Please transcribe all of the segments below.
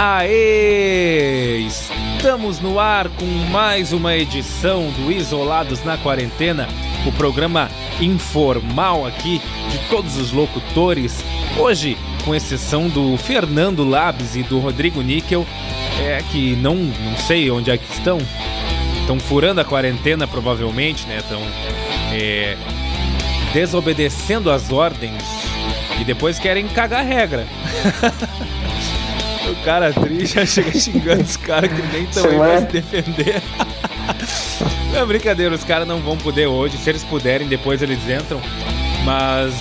Aê! Estamos no ar com mais uma edição do Isolados na Quarentena, o programa informal aqui de todos os locutores. Hoje, com exceção do Fernando Labs e do Rodrigo Níquel, é que não, não sei onde é que estão. Estão furando a quarentena, provavelmente, né? Estão é, desobedecendo as ordens e depois querem cagar regra. O cara triste já chega xingando os caras que nem estão aí pra se defender. Não, brincadeira, os caras não vão poder hoje. Se eles puderem, depois eles entram. Mas,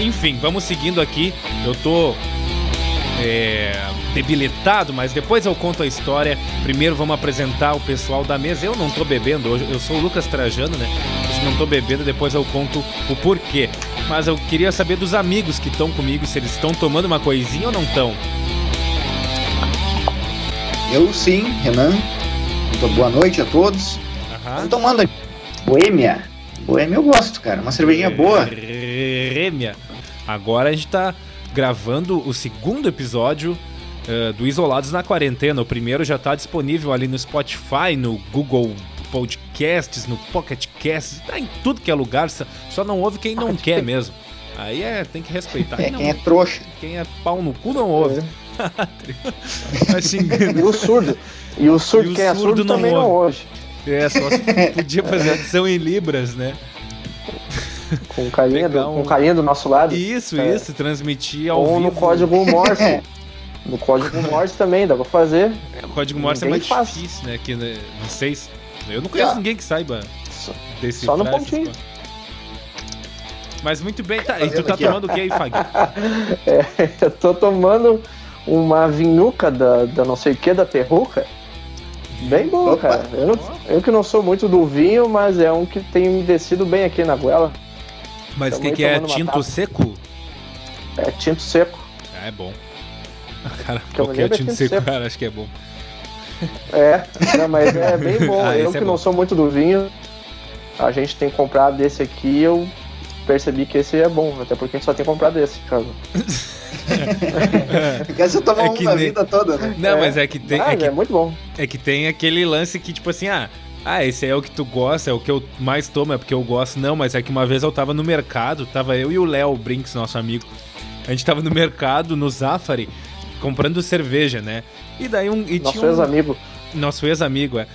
enfim, vamos seguindo aqui. Eu tô é, debilitado, mas depois eu conto a história. Primeiro vamos apresentar o pessoal da mesa. Eu não tô bebendo hoje, eu sou o Lucas Trajano, né? Hoje não tô bebendo, depois eu conto o porquê. Mas eu queria saber dos amigos que estão comigo, se eles estão tomando uma coisinha ou não estão. Eu sim, Renan. Muito boa noite a todos. Uhum. tomando Boêmia. Boêmia eu gosto, cara. Uma cervejinha boa. Boêmia. Agora a gente tá gravando o segundo episódio uh, do Isolados na Quarentena. O primeiro já tá disponível ali no Spotify, no Google Podcasts, no Pocket Casts, tá em tudo que é lugar, só não ouve quem não quer mesmo. Aí é, tem que respeitar. É, não, quem é trouxa. Quem é pau no cu não ouve. É. e o surdo. E o surdo, e o quem é surdo não também ouve. não hoje. É, só podia fazer adição em Libras, né? Com carinha, do, um... com carinha do nosso lado. Isso, é. isso, transmitir ao Ou vivo. no código Morse. no código Morse também, dá pra fazer. É, o código Morse é mais faz. difícil, né? Que, né, não sei, eu não conheço ninguém que saiba desse Só no pontinho. Mas muito bem, tá. E tu tá tomando o que aí, Fag? É, eu tô tomando uma vinhuca da, da não sei o que, da perruca. Bem boa, Opa. cara. Eu, não, eu, que não sou muito do vinho, mas é um que tem me descido bem aqui na goela. Mas o que, que é? Tinto seco? É tinto seco. Ah, é bom. Cara, que qualquer tinto, tinto seco, seco, cara, acho que é bom. É, não, mas é bem bom. ah, eu que é não sou muito do vinho, a gente tem comprado esse aqui eu percebi que esse é bom, até porque a gente só tem comprado esse, caso. Quer você tomar é uma nem... vida toda, né? Não, é. mas é que tem. Ah, é, que, é muito bom. É que tem aquele lance que, tipo assim, ah. Ah, esse é o que tu gosta, é o que eu mais tomo, é porque eu gosto. Não, mas é que uma vez eu tava no mercado, tava eu e o Léo Brinks, nosso amigo. A gente tava no mercado, no Zafari, comprando cerveja, né? E daí um. E nosso ex-amigo. Um... Nosso ex-amigo, é.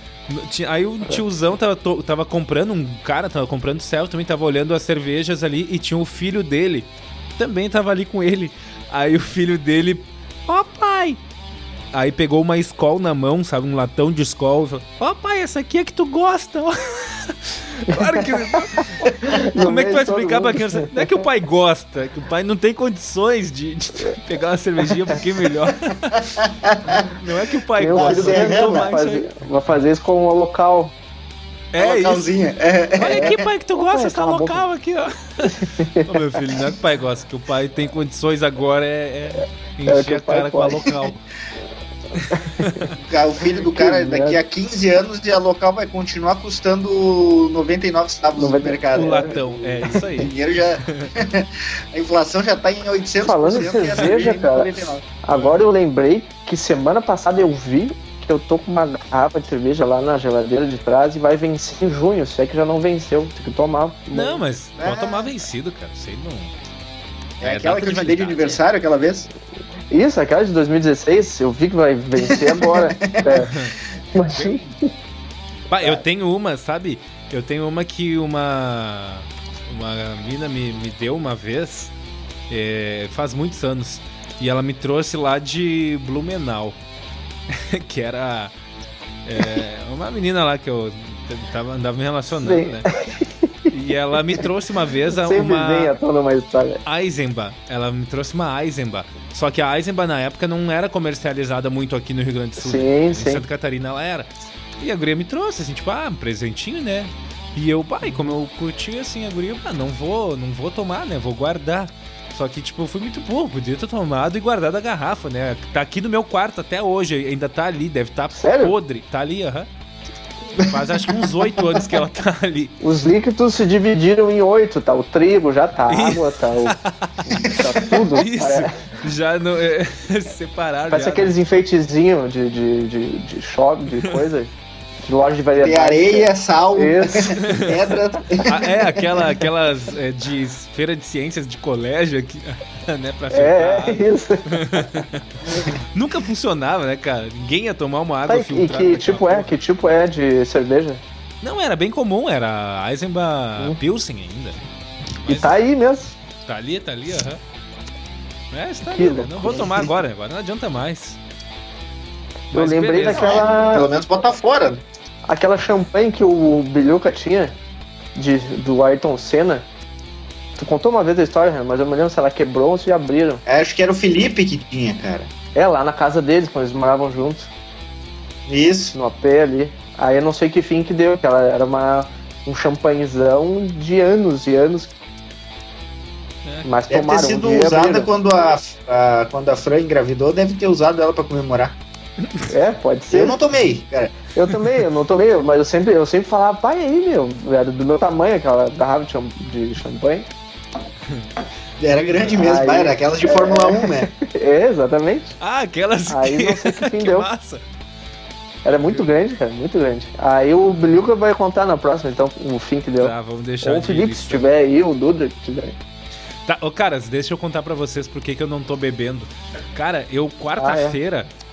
Aí o tiozão tava, tava comprando, um cara tava comprando céu, também tava olhando as cervejas ali e tinha o filho dele, também tava ali com ele. Aí o filho dele, ó oh, pai! Aí pegou uma escola na mão, sabe, um latão de escola Ó oh, pai, essa aqui é que tu gosta, claro que. Como é que tu vai explicar pra criança? Não é que o pai gosta, é que o pai não tem condições de, de pegar uma cervejinha um pouquinho melhor. Não é que o pai Meu gosta, é, tomar fazer, Vou fazer isso com o local. É isso. É. Olha aqui, pai, que tu gosta dessa local aqui, ó. Ô, meu filho, não é que o pai gosta, que o pai tem condições agora é, é, é encher a cara com a local. o filho do cara, daqui a 15 anos, a local vai continuar custando 99 centavos no mercado. O latão, é isso aí. O dinheiro já. a inflação já tá em 800%. Falando em cerveja, cara, agora eu lembrei que semana passada eu vi eu tô com uma garrafa de cerveja lá na geladeira de trás e vai vencer em junho. Se é que já não venceu, tem que tomar. Não, mas pode é. tomar vencido, cara. Sei não. É, é aquela que eu te dei de aniversário aquela vez? Isso, aquela de 2016, eu vi que vai vencer agora. é. Imagina. eu tenho uma, sabe? Eu tenho uma que uma. Uma mina me, me deu uma vez, é, faz muitos anos, e ela me trouxe lá de Blumenau, que era é, uma menina lá que eu tava, andava me relacionando, Sim. né? E ela me trouxe uma vez Sempre uma. Vem à uma história. Eisenbach. Ela me trouxe uma Eisenbach. Só que a Eisenbach na época não era comercializada muito aqui no Rio Grande do Sul. Sim, em sim. Santa Catarina ela era. E a guria me trouxe, assim, tipo, ah, um presentinho, né? E eu, pai, como eu curti assim a guria, ah, não vou, não vou tomar, né? Vou guardar. Só que, tipo, eu fui muito burro, podia ter tomado e guardado a garrafa, né? Tá aqui no meu quarto até hoje, ainda tá ali, deve estar tá podre. Tá ali, aham. Faz acho que uns oito anos que ela tá ali. Os líquidos se dividiram em oito, tá? O trigo já tá, a água tá, o, tá tudo. Isso. Já no, é, separado. Parece já, aqueles né? enfeitezinhos de, de, de, de shopping, de coisa. De loja de variedade. Tem areia, sal, pedra. Ah, é, aquela, aquelas é, de feira de ciências de colégio aqui, né, pra filtrar. É, isso. Nunca funcionava, né, cara? Ninguém ia tomar uma água tá, filtrada. E que tipo porra. é? Que tipo é de cerveja? Não, era bem comum, era Eisenbach hum. Pilsen ainda. Mas... E tá aí mesmo. Tá ali, tá ali, aham. É, está ali, né? Não vou tomar agora, agora não adianta mais. Eu Mas lembrei beleza. daquela. Pelo menos botar fora. Aquela champanhe que o Bilhuca tinha de, do Ayrton Senna. Tu contou uma vez a história, mas eu me lembro se ela quebrou ou se abriram. É, acho que era o Felipe que tinha, cara. É, lá na casa deles, quando eles moravam juntos. Isso. No AP ali. Aí eu não sei que fim que deu, que ela era uma, um champanhezão de anos e anos é. Mas deve ter sido um usada quando a, a, quando a Fran engravidou, deve ter usado ela para comemorar. É, pode ser. Eu não tomei, cara. Eu também, eu não tomei, mas eu sempre, eu sempre falava, pai aí, meu, era do meu tamanho aquela garrafa de champanhe. Era grande mesmo, aí, era aquelas de é, Fórmula 1, né? É, exatamente. Ah, aquelas Aí não sei que fim deu. Massa. Era muito grande, cara, muito grande. Aí o Bilhuca vai contar na próxima, então, o fim que deu. Tá, vamos deixar Ou o Felipe, se tiver aí, o Duda, se tiver. Tá, ô, caras, deixa eu contar para vocês por que, que eu não tô bebendo. Cara, eu, quarta-feira, ah, é?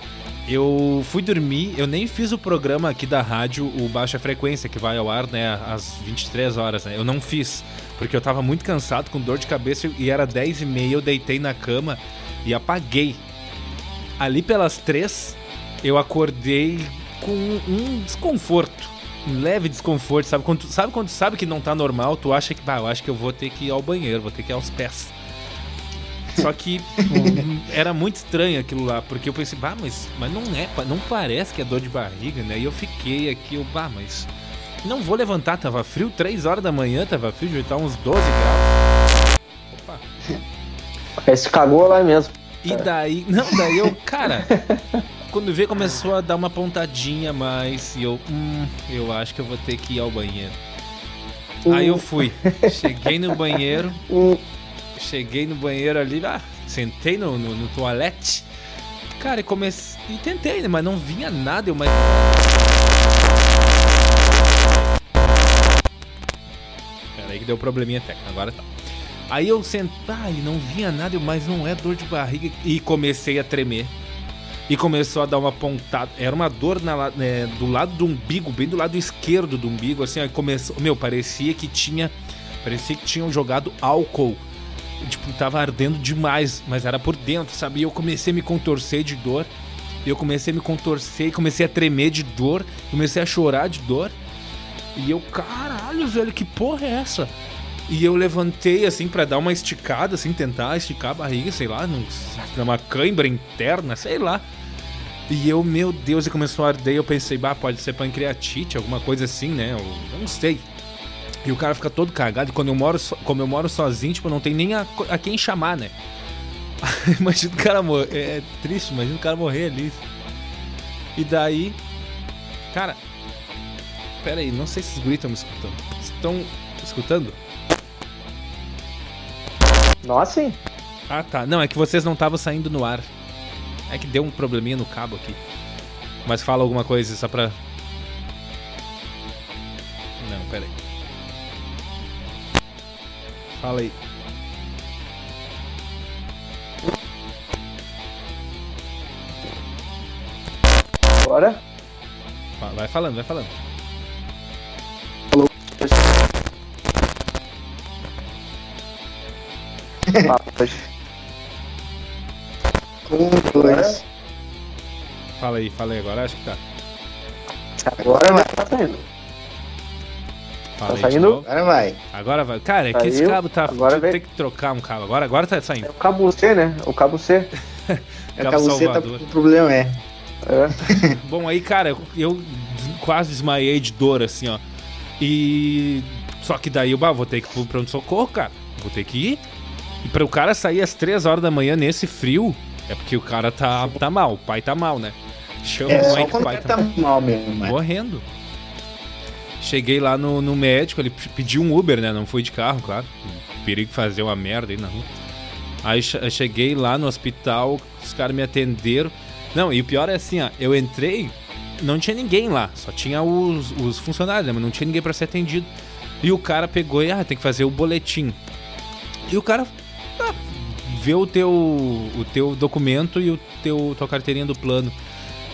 Eu fui dormir, eu nem fiz o programa aqui da rádio, o Baixa Frequência, que vai ao ar, né, às 23 horas, né? Eu não fiz, porque eu tava muito cansado, com dor de cabeça, e era 10 e meia, eu deitei na cama e apaguei. Ali pelas três, eu acordei com um desconforto um leve desconforto, sabe? Quando, sabe quando sabe que não tá normal, tu acha que, bah, eu acho que eu vou ter que ir ao banheiro, vou ter que ir aos pés. Só que era muito estranho aquilo lá, porque eu pensei, bah, mas, mas não é, não parece que é dor de barriga, né? E eu fiquei aqui, eu, bah, mas não vou levantar, tava frio, 3 horas da manhã, tava frio, devia estar uns 12 graus. Opa. Esse cagou lá mesmo. E daí, não, daí eu, cara, quando vê, começou a dar uma pontadinha mais. E eu, hum, eu acho que eu vou ter que ir ao banheiro. Aí eu fui. Cheguei no banheiro. Cheguei no banheiro ali, ah, sentei no, no, no toalete. Cara, e comecei. E tentei, né? Mas não vinha nada. Eu mais. Pera aí que deu probleminha técnico. Agora tá. Aí eu sentei, ah, e não vinha nada, mas não é dor de barriga. E comecei a tremer e começou a dar uma pontada. Era uma dor na, é, do lado do umbigo, bem do lado esquerdo do umbigo, assim, aí começou. Meu, parecia que tinha. Parecia que tinham jogado álcool. Tipo, tava ardendo demais, mas era por dentro, sabe? E eu comecei a me contorcer de dor. Eu comecei a me contorcer, comecei a tremer de dor, comecei a chorar de dor. E eu, caralho, velho, que porra é essa? E eu levantei assim para dar uma esticada, assim, tentar esticar a barriga, sei lá, num, numa cãibra interna, sei lá. E eu, meu Deus, e começou a arder. Eu pensei, bah, pode ser pancreatite, alguma coisa assim, né? Eu não sei. E o cara fica todo cagado. E quando eu moro, so, como eu moro sozinho, tipo, não tem nem a, a quem chamar, né? imagina o cara morrer. É, é triste, imagina o cara morrer ali. E daí. Cara. Pera aí, não sei se os guris estão me escutando. Estão escutando? Nós sim. Ah tá. Não, é que vocês não estavam saindo no ar. É que deu um probleminha no cabo aqui. Mas fala alguma coisa só pra. Não, pera aí. Fala aí. Bora? Vai falando, vai falando. Falou. Um, dois. Fala aí, fala aí agora, acho que tá. Agora vai, tá saindo. Fala tá saindo? Agora vai. Agora vai. Cara, é que esse cabo tá. Agora tem que trocar um cabo. Agora, agora tá saindo. É o cabo C, né? O cabo C. é o cabo C tá o problema, é. é. Bom, aí, cara, eu quase desmaiei de dor, assim, ó. E. Só que daí eu bah, vou ter que ir pro pronto-socorro, cara. Vou ter que ir. E para o cara sair às 3 horas da manhã nesse frio, é porque o cara tá, tá mal, o pai tá mal, né? Chama é, o que o pai tá, tá mal mesmo, né? Morrendo. Cheguei lá no, no médico, ele pediu um Uber, né? Não foi de carro, claro. Perigo fazer uma merda aí na rua. Aí cheguei lá no hospital, os caras me atenderam. Não, e o pior é assim, ó, eu entrei, não tinha ninguém lá, só tinha os, os funcionários, né, mas não tinha ninguém para ser atendido. E o cara pegou e, ah, tem que fazer o boletim. E o cara ah, vê o teu, o teu documento e o teu tua carteirinha do plano.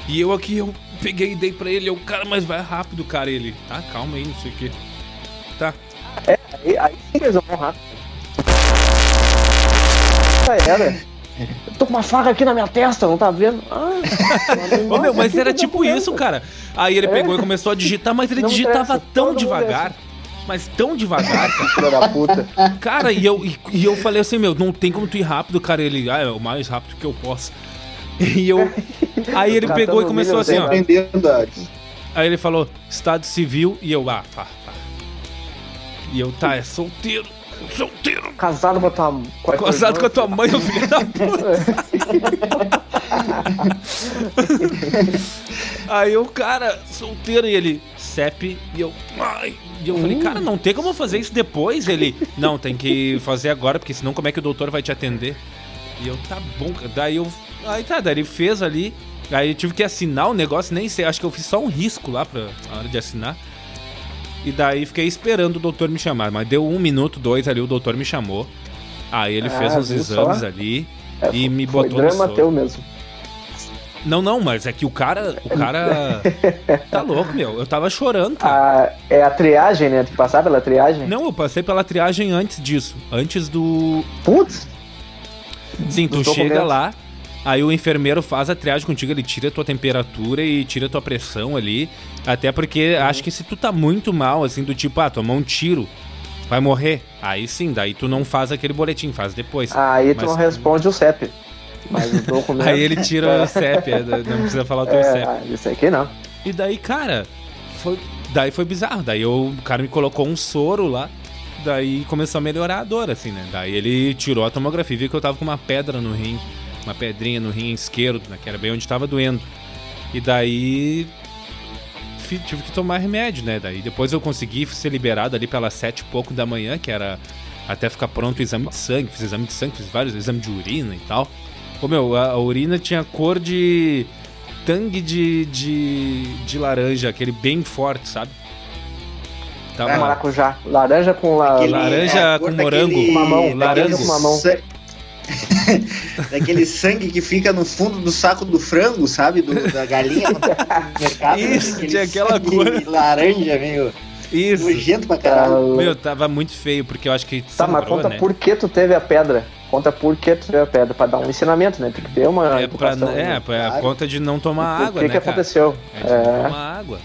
E eu aqui, eu peguei e dei pra ele, o cara, mas vai rápido, cara. Ele, tá, calma aí, não sei o que. Tá. É, aí, aí sim eles vão rápido. Já era. Eu tô com uma faca aqui na minha testa, não tá vendo? Ah, Ô, meu, mas era tipo isso, cara. Aí ele é. pegou e começou a digitar, mas ele não digitava tão devagar. Mas tão devagar, cara. puta. Cara, e eu, e, e, eu falei assim, meu, não tem como tu ir rápido, cara. Ele, ah, é o mais rápido que eu posso. E eu. Aí ele pegou e começou assim, ó. Aí ele falou, Estado Civil, e eu, ah, pá, pá. E eu, tá, é solteiro. Solteiro. Casado com a tua mãe. Casado com a tua mãe, filho da puta. Aí o cara, solteiro, e ele, CEP, e eu, ai. E eu falei, cara, não tem como fazer isso depois? Ele, não, tem que fazer agora, porque senão como é que o doutor vai te atender? E eu, tá bom, daí eu. Aí tá, daí ele fez ali. Aí eu tive que assinar o negócio, nem sei, acho que eu fiz só um risco lá pra, na hora de assinar. E daí fiquei esperando o doutor me chamar. Mas deu um minuto, dois ali, o doutor me chamou. Aí ele ah, fez uns exames só? ali é, e me foi botou drama no teu mesmo. Não, não, mas é que o cara. O cara. tá louco, meu. Eu tava chorando, cara. Ah, é a triagem, né? Que passar pela triagem? Não, eu passei pela triagem antes disso. Antes do. Putz! Sim, tu chega lá, aí o enfermeiro faz a triagem contigo, ele tira a tua temperatura e tira a tua pressão ali. Até porque uhum. acho que se tu tá muito mal, assim, do tipo, ah, tomar um tiro, vai morrer. Aí sim, daí tu não faz aquele boletim, faz depois. Aí tu não responde o CEP. Mas o documento... Aí ele tira o CEP, é, não precisa falar o teu é, CEP. Isso aqui não. E daí, cara, foi, daí foi bizarro. Daí eu, o cara me colocou um soro lá. Daí começou a melhorar a dor, assim, né? Daí ele tirou a tomografia e viu que eu tava com uma pedra no rim. Uma pedrinha no rim esquerdo, né? Que era bem onde tava doendo. E daí tive que tomar remédio, né? Daí depois eu consegui ser liberado ali pelas sete e pouco da manhã, que era até ficar pronto o exame de sangue. Fiz exame de sangue, fiz vários exames de urina e tal. Ô meu, a, a urina tinha cor de tangue de, de, de laranja, aquele bem forte, sabe? Tava... É, maracujá. Laranja com la... Aquele, laranja é, com morango. Daquele... Mamão. Laranja com mamão. Daquele sangue que fica no fundo do saco do frango, sabe? Do, da galinha no mercado. Isso, tinha aquela cor. Laranja, meio. Isso. Nojento pra caralho. Meu, tava muito feio, porque eu acho que. Tá, mas conta né? por que tu teve a pedra. Conta por que tu teve a pedra, pra dar um ensinamento, né? Tem que ter uma. É, pra, é, pra claro. conta de não tomar água, que né? O que aconteceu? É, de é. não tomar água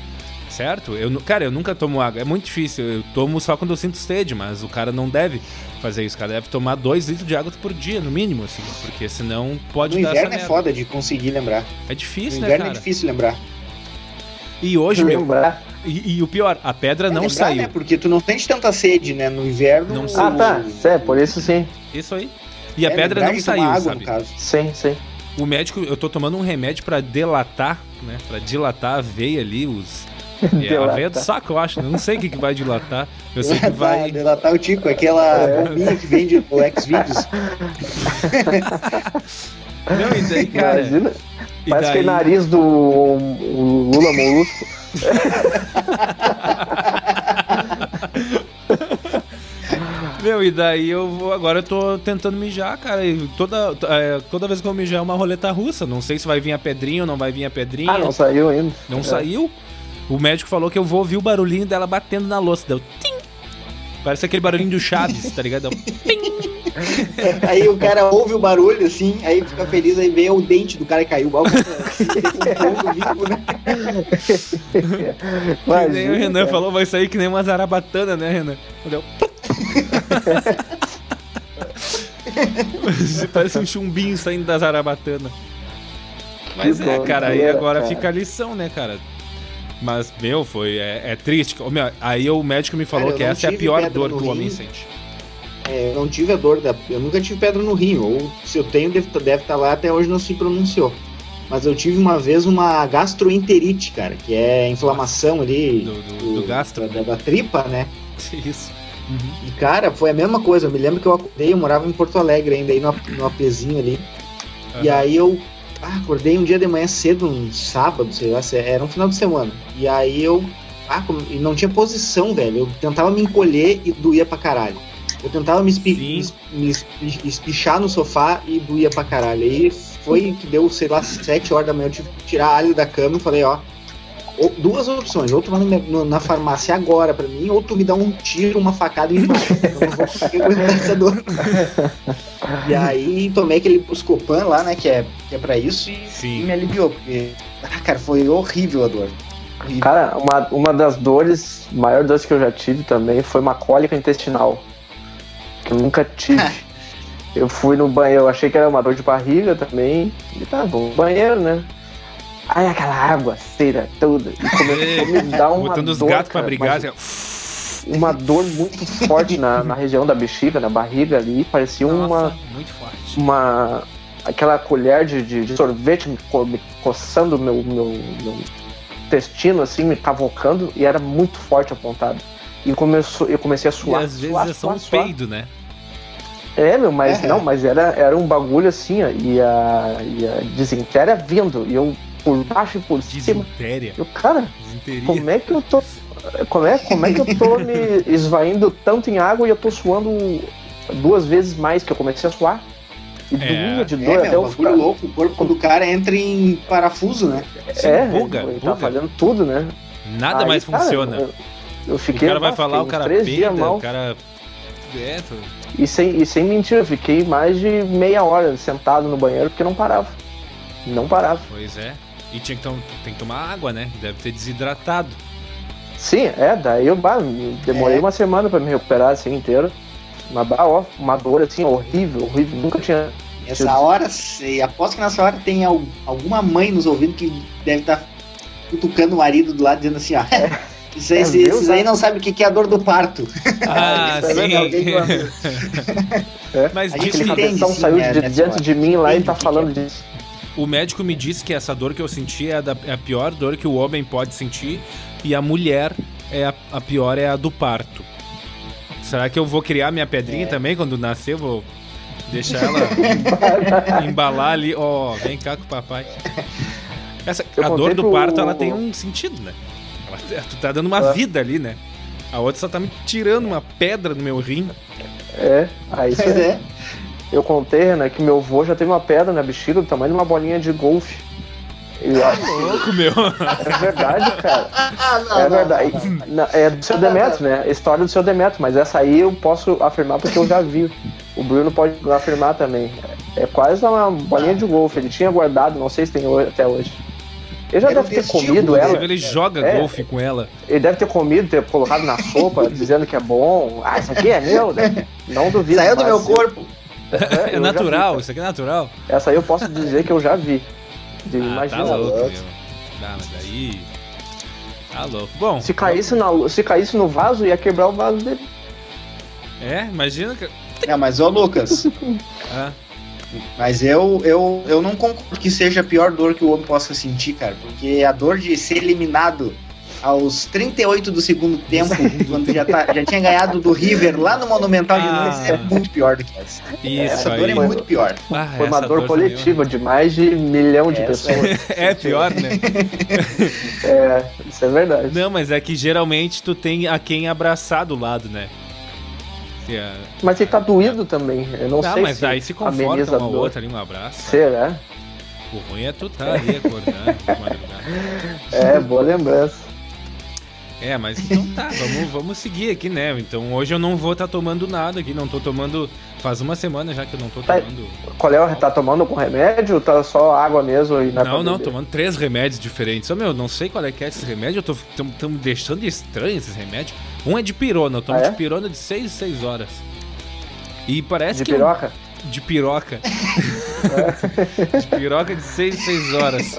certo? Eu, cara, eu nunca tomo água. É muito difícil. Eu tomo só quando eu sinto sede, mas o cara não deve fazer isso. O cara deve tomar 2 litros de água por dia, no mínimo, assim. Porque senão pode no dar. No inverno é foda de conseguir lembrar. É difícil, no né, cara? inverno é difícil lembrar. E hoje, meu. E, e, o pior, a pedra é não lembrar, saiu. Né? Porque tu não sente tanta sede, né? No inverno. Não Ah, tá. É, por isso sim. Isso aí. E a é, pedra não saiu, água, sabe? Sim, sim. O médico, eu tô tomando um remédio para delatar, né? Para dilatar a veia ali, os é a veia do saco, eu acho. Eu não sei o que, que vai dilatar. Eu sei que vai. Dilatar o Tico, aquela é. bombinha que vende o X-Videos. não, e daí, cara. Imagina. E Parece daí... que é nariz do Lula Molusco. Meu, e daí eu vou. Agora eu tô tentando mijar, cara. E toda, é, toda vez que eu mijar é uma roleta russa. Não sei se vai vir a pedrinha ou não vai vir a pedrinha. Ah, não saiu ainda. Não é. saiu? O médico falou que eu vou ouvir o barulhinho dela batendo na louça. Deu tim. Parece aquele barulhinho do Chaves, tá ligado? aí o cara ouve o barulho assim, aí fica feliz, aí vê o dente do cara que caiu. Mas, nem o Renan cara. falou, vai sair que nem uma zarabatana, né, Renan? Deu. Parece um chumbinho saindo da zarabatana. Mas é, cara, aí agora fica a lição, né, cara? Mas, meu, foi. É, é triste. Meu, aí o médico me falou Cara, que essa é a pior dor que o homem sente. É, eu não tive a dor da. Eu nunca tive pedra no rim. Ou se eu tenho, deve, deve estar tá lá até hoje não se pronunciou. Mas eu tive uma vez uma gastroenterite, cara, que é inflamação ali do, do, do gastro. Da, da, tripa, né? Isso. E, cara, foi a mesma coisa. Eu me lembro que eu acordei, eu morava em Porto Alegre ainda, aí no, no apezinho ali. E aí eu ah, acordei um dia de manhã cedo, um sábado, sei lá, era um final de semana. E aí eu. Ah, e não tinha posição, velho. Eu tentava me encolher e doía pra caralho. Eu tentava me, espi- me es- me espi- espichar no sofá e doía pra caralho. Aí foi que deu, sei lá, sete horas da manhã. Eu tive que tirar alho da cama e falei, ó. Ou- duas opções, ou tu vai na farmácia agora pra mim, ou tu me dá um tiro, uma facada e me mata. Eu não vou conseguir aguentar essa dor. E aí tomei aquele Buscopan lá, né, que é, que é pra isso, e, Sim. e me aliviou, porque, ah, cara, foi horrível a dor. Horrível. Cara, uma, uma das dores, maior dores que eu já tive também foi uma cólica intestinal. Que eu nunca tive. eu fui no banheiro, eu achei que era uma dor de barriga também. E tá, vou no banheiro, né? Aí aquela água, cera, toda. E começou a me dar uma Botando os dor, gatos pra brigar. mas assim, Uma dor muito forte na, na região da bexiga, na barriga ali. Parecia ó. uma, Nossa, muito forte. uma aquela colher de, de- de sorvete me, co- me coçando o meu, meu, meu intestino, assim, me cavocando, e era muito forte apontado. E começou, eu comecei a E suar. às vezes suar, é só suar, um suar. peido, né? É, meu, mas É. não, mas era, era um bagulho assim, ó, e a, e a disentéria vindo, e eu por baixo e por cima. Disentéria. Eu, cara, Disenteria. como é que eu tô. Como é, como é que eu tô me esvaindo tanto em água e eu tô suando duas vezes mais que eu comecei a suar? E É. doía de É, dor meu, até eu bagulho ficar. louco, o corpo do cara entra em parafuso, né? Sim, é, buga, ele buga. tá fazendo tudo, né? Nada Aí, mais cara, funciona. Eu, eu O fiquei. cara vai ah, falar, o cara peida, mal. o cara. É, tu- E sem, e sem mentira, eu fiquei mais de meia hora sentado no banheiro porque não parava. Não parava. Pois é. E tinha que tom- tem que tomar água, né? Deve ter desidratado. Sim, é, daí eu bah, demorei É. uma semana pra me recuperar assim inteiro. Uma, bah, ó, uma dor assim horrível, horrível. Nunca tinha. Nessa hora, e aposto que nessa hora tem al- alguma mãe nos ouvindo que deve estar cutucando o marido do lado, dizendo assim, ó. Isso aí, É, esses aí não sabe o que que é a dor do parto. Ah, Isso aí, alguém sim. do- Mas A gente Aquele que sim, saiu né, de dentro hora. de mim lá e tá que falando que disso. O médico me disse que essa dor que eu senti é, a da- é a pior dor que o homem pode sentir e a mulher é a, a pior é a do parto. Será que eu vou criar minha pedrinha É. também quando nascer? Eu vou deixar ela embalar ali. Ó, vem cá com o papai. Essa, Eu a dor do parto, ela tem um sentido, né? Ela- tu tá dando uma É. vida ali, né? A outra só tá me tirando uma pedra no meu rim. É, aí isso Pois é. é. Eu contei, né, que meu avô já teve uma pedra na bexiga do tamanho de uma bolinha de golfe. E, ó, Louco, meu. é verdade, cara. Ah, não, É não, verdade. não, não. Não, É do seu Demetrio, né? História do seu Demetrio, mas essa aí eu posso afirmar porque eu já vi. O Bruno pode afirmar também. É quase uma bolinha de golfe. Ele tinha guardado, não sei se tem até hoje. Ele já Era deve ter comido dele. ela. Inclusive, ele joga É. golfe com ela. Ele deve ter comido, ter colocado na sopa, dizendo que é bom. Ah, isso aqui é meu, né? Não duvido. Saiu do meu eu- corpo. É, É natural, vi, isso aqui é natural. Essa aí eu posso dizer que eu já vi. De, Ah, imagina. tá louco, meu. Tá, mas daí. Tá louco. Bom, Se caísse, na, se caísse no vaso, ia quebrar o vaso dele. é, imagina que. Não, mas ô Lucas, Ah, mas eu, eu, eu não concordo que seja a pior dor que o homem possa sentir, cara. Porque a dor de ser eliminado aos 38 do segundo tempo, quando já, tá, já tinha ganhado do River lá no Monumental de Ah. Nunes, é muito pior do que essa. isso Essa aí. dor é muito pior. Ah, Foi uma essa dor também, coletiva de mais de milhão de Essa pessoas. É pior, né? É, isso é verdade. Não, mas é que geralmente tu tem a quem abraçar do lado, né? A- Mas ele tá doído também. Eu não Não, sei mas se daí se conforta uma dor. outra ali, um abraço. Será? O ruim é tu tá ali acordando de madrugada. É, boa lembrança. É, mas então tá, vamos, vamos seguir aqui, né? Então hoje eu não vou estar tomando nada aqui, não tô tomando. Faz uma semana já que eu não tô Tá. tomando. Qual é? Tá tomando com remédio tá só água mesmo e Não, pra não, beber? tomando três remédios diferentes. Ô, meu, não sei qual é que é esses remédios, eu tô tão, tão me deixando estranho esses remédios. Um é de pirona, eu tomo Ah, é? de pirona de 6 6 horas. E parece De que. eu- piroca? De piroca. de piroca de 6 6 horas.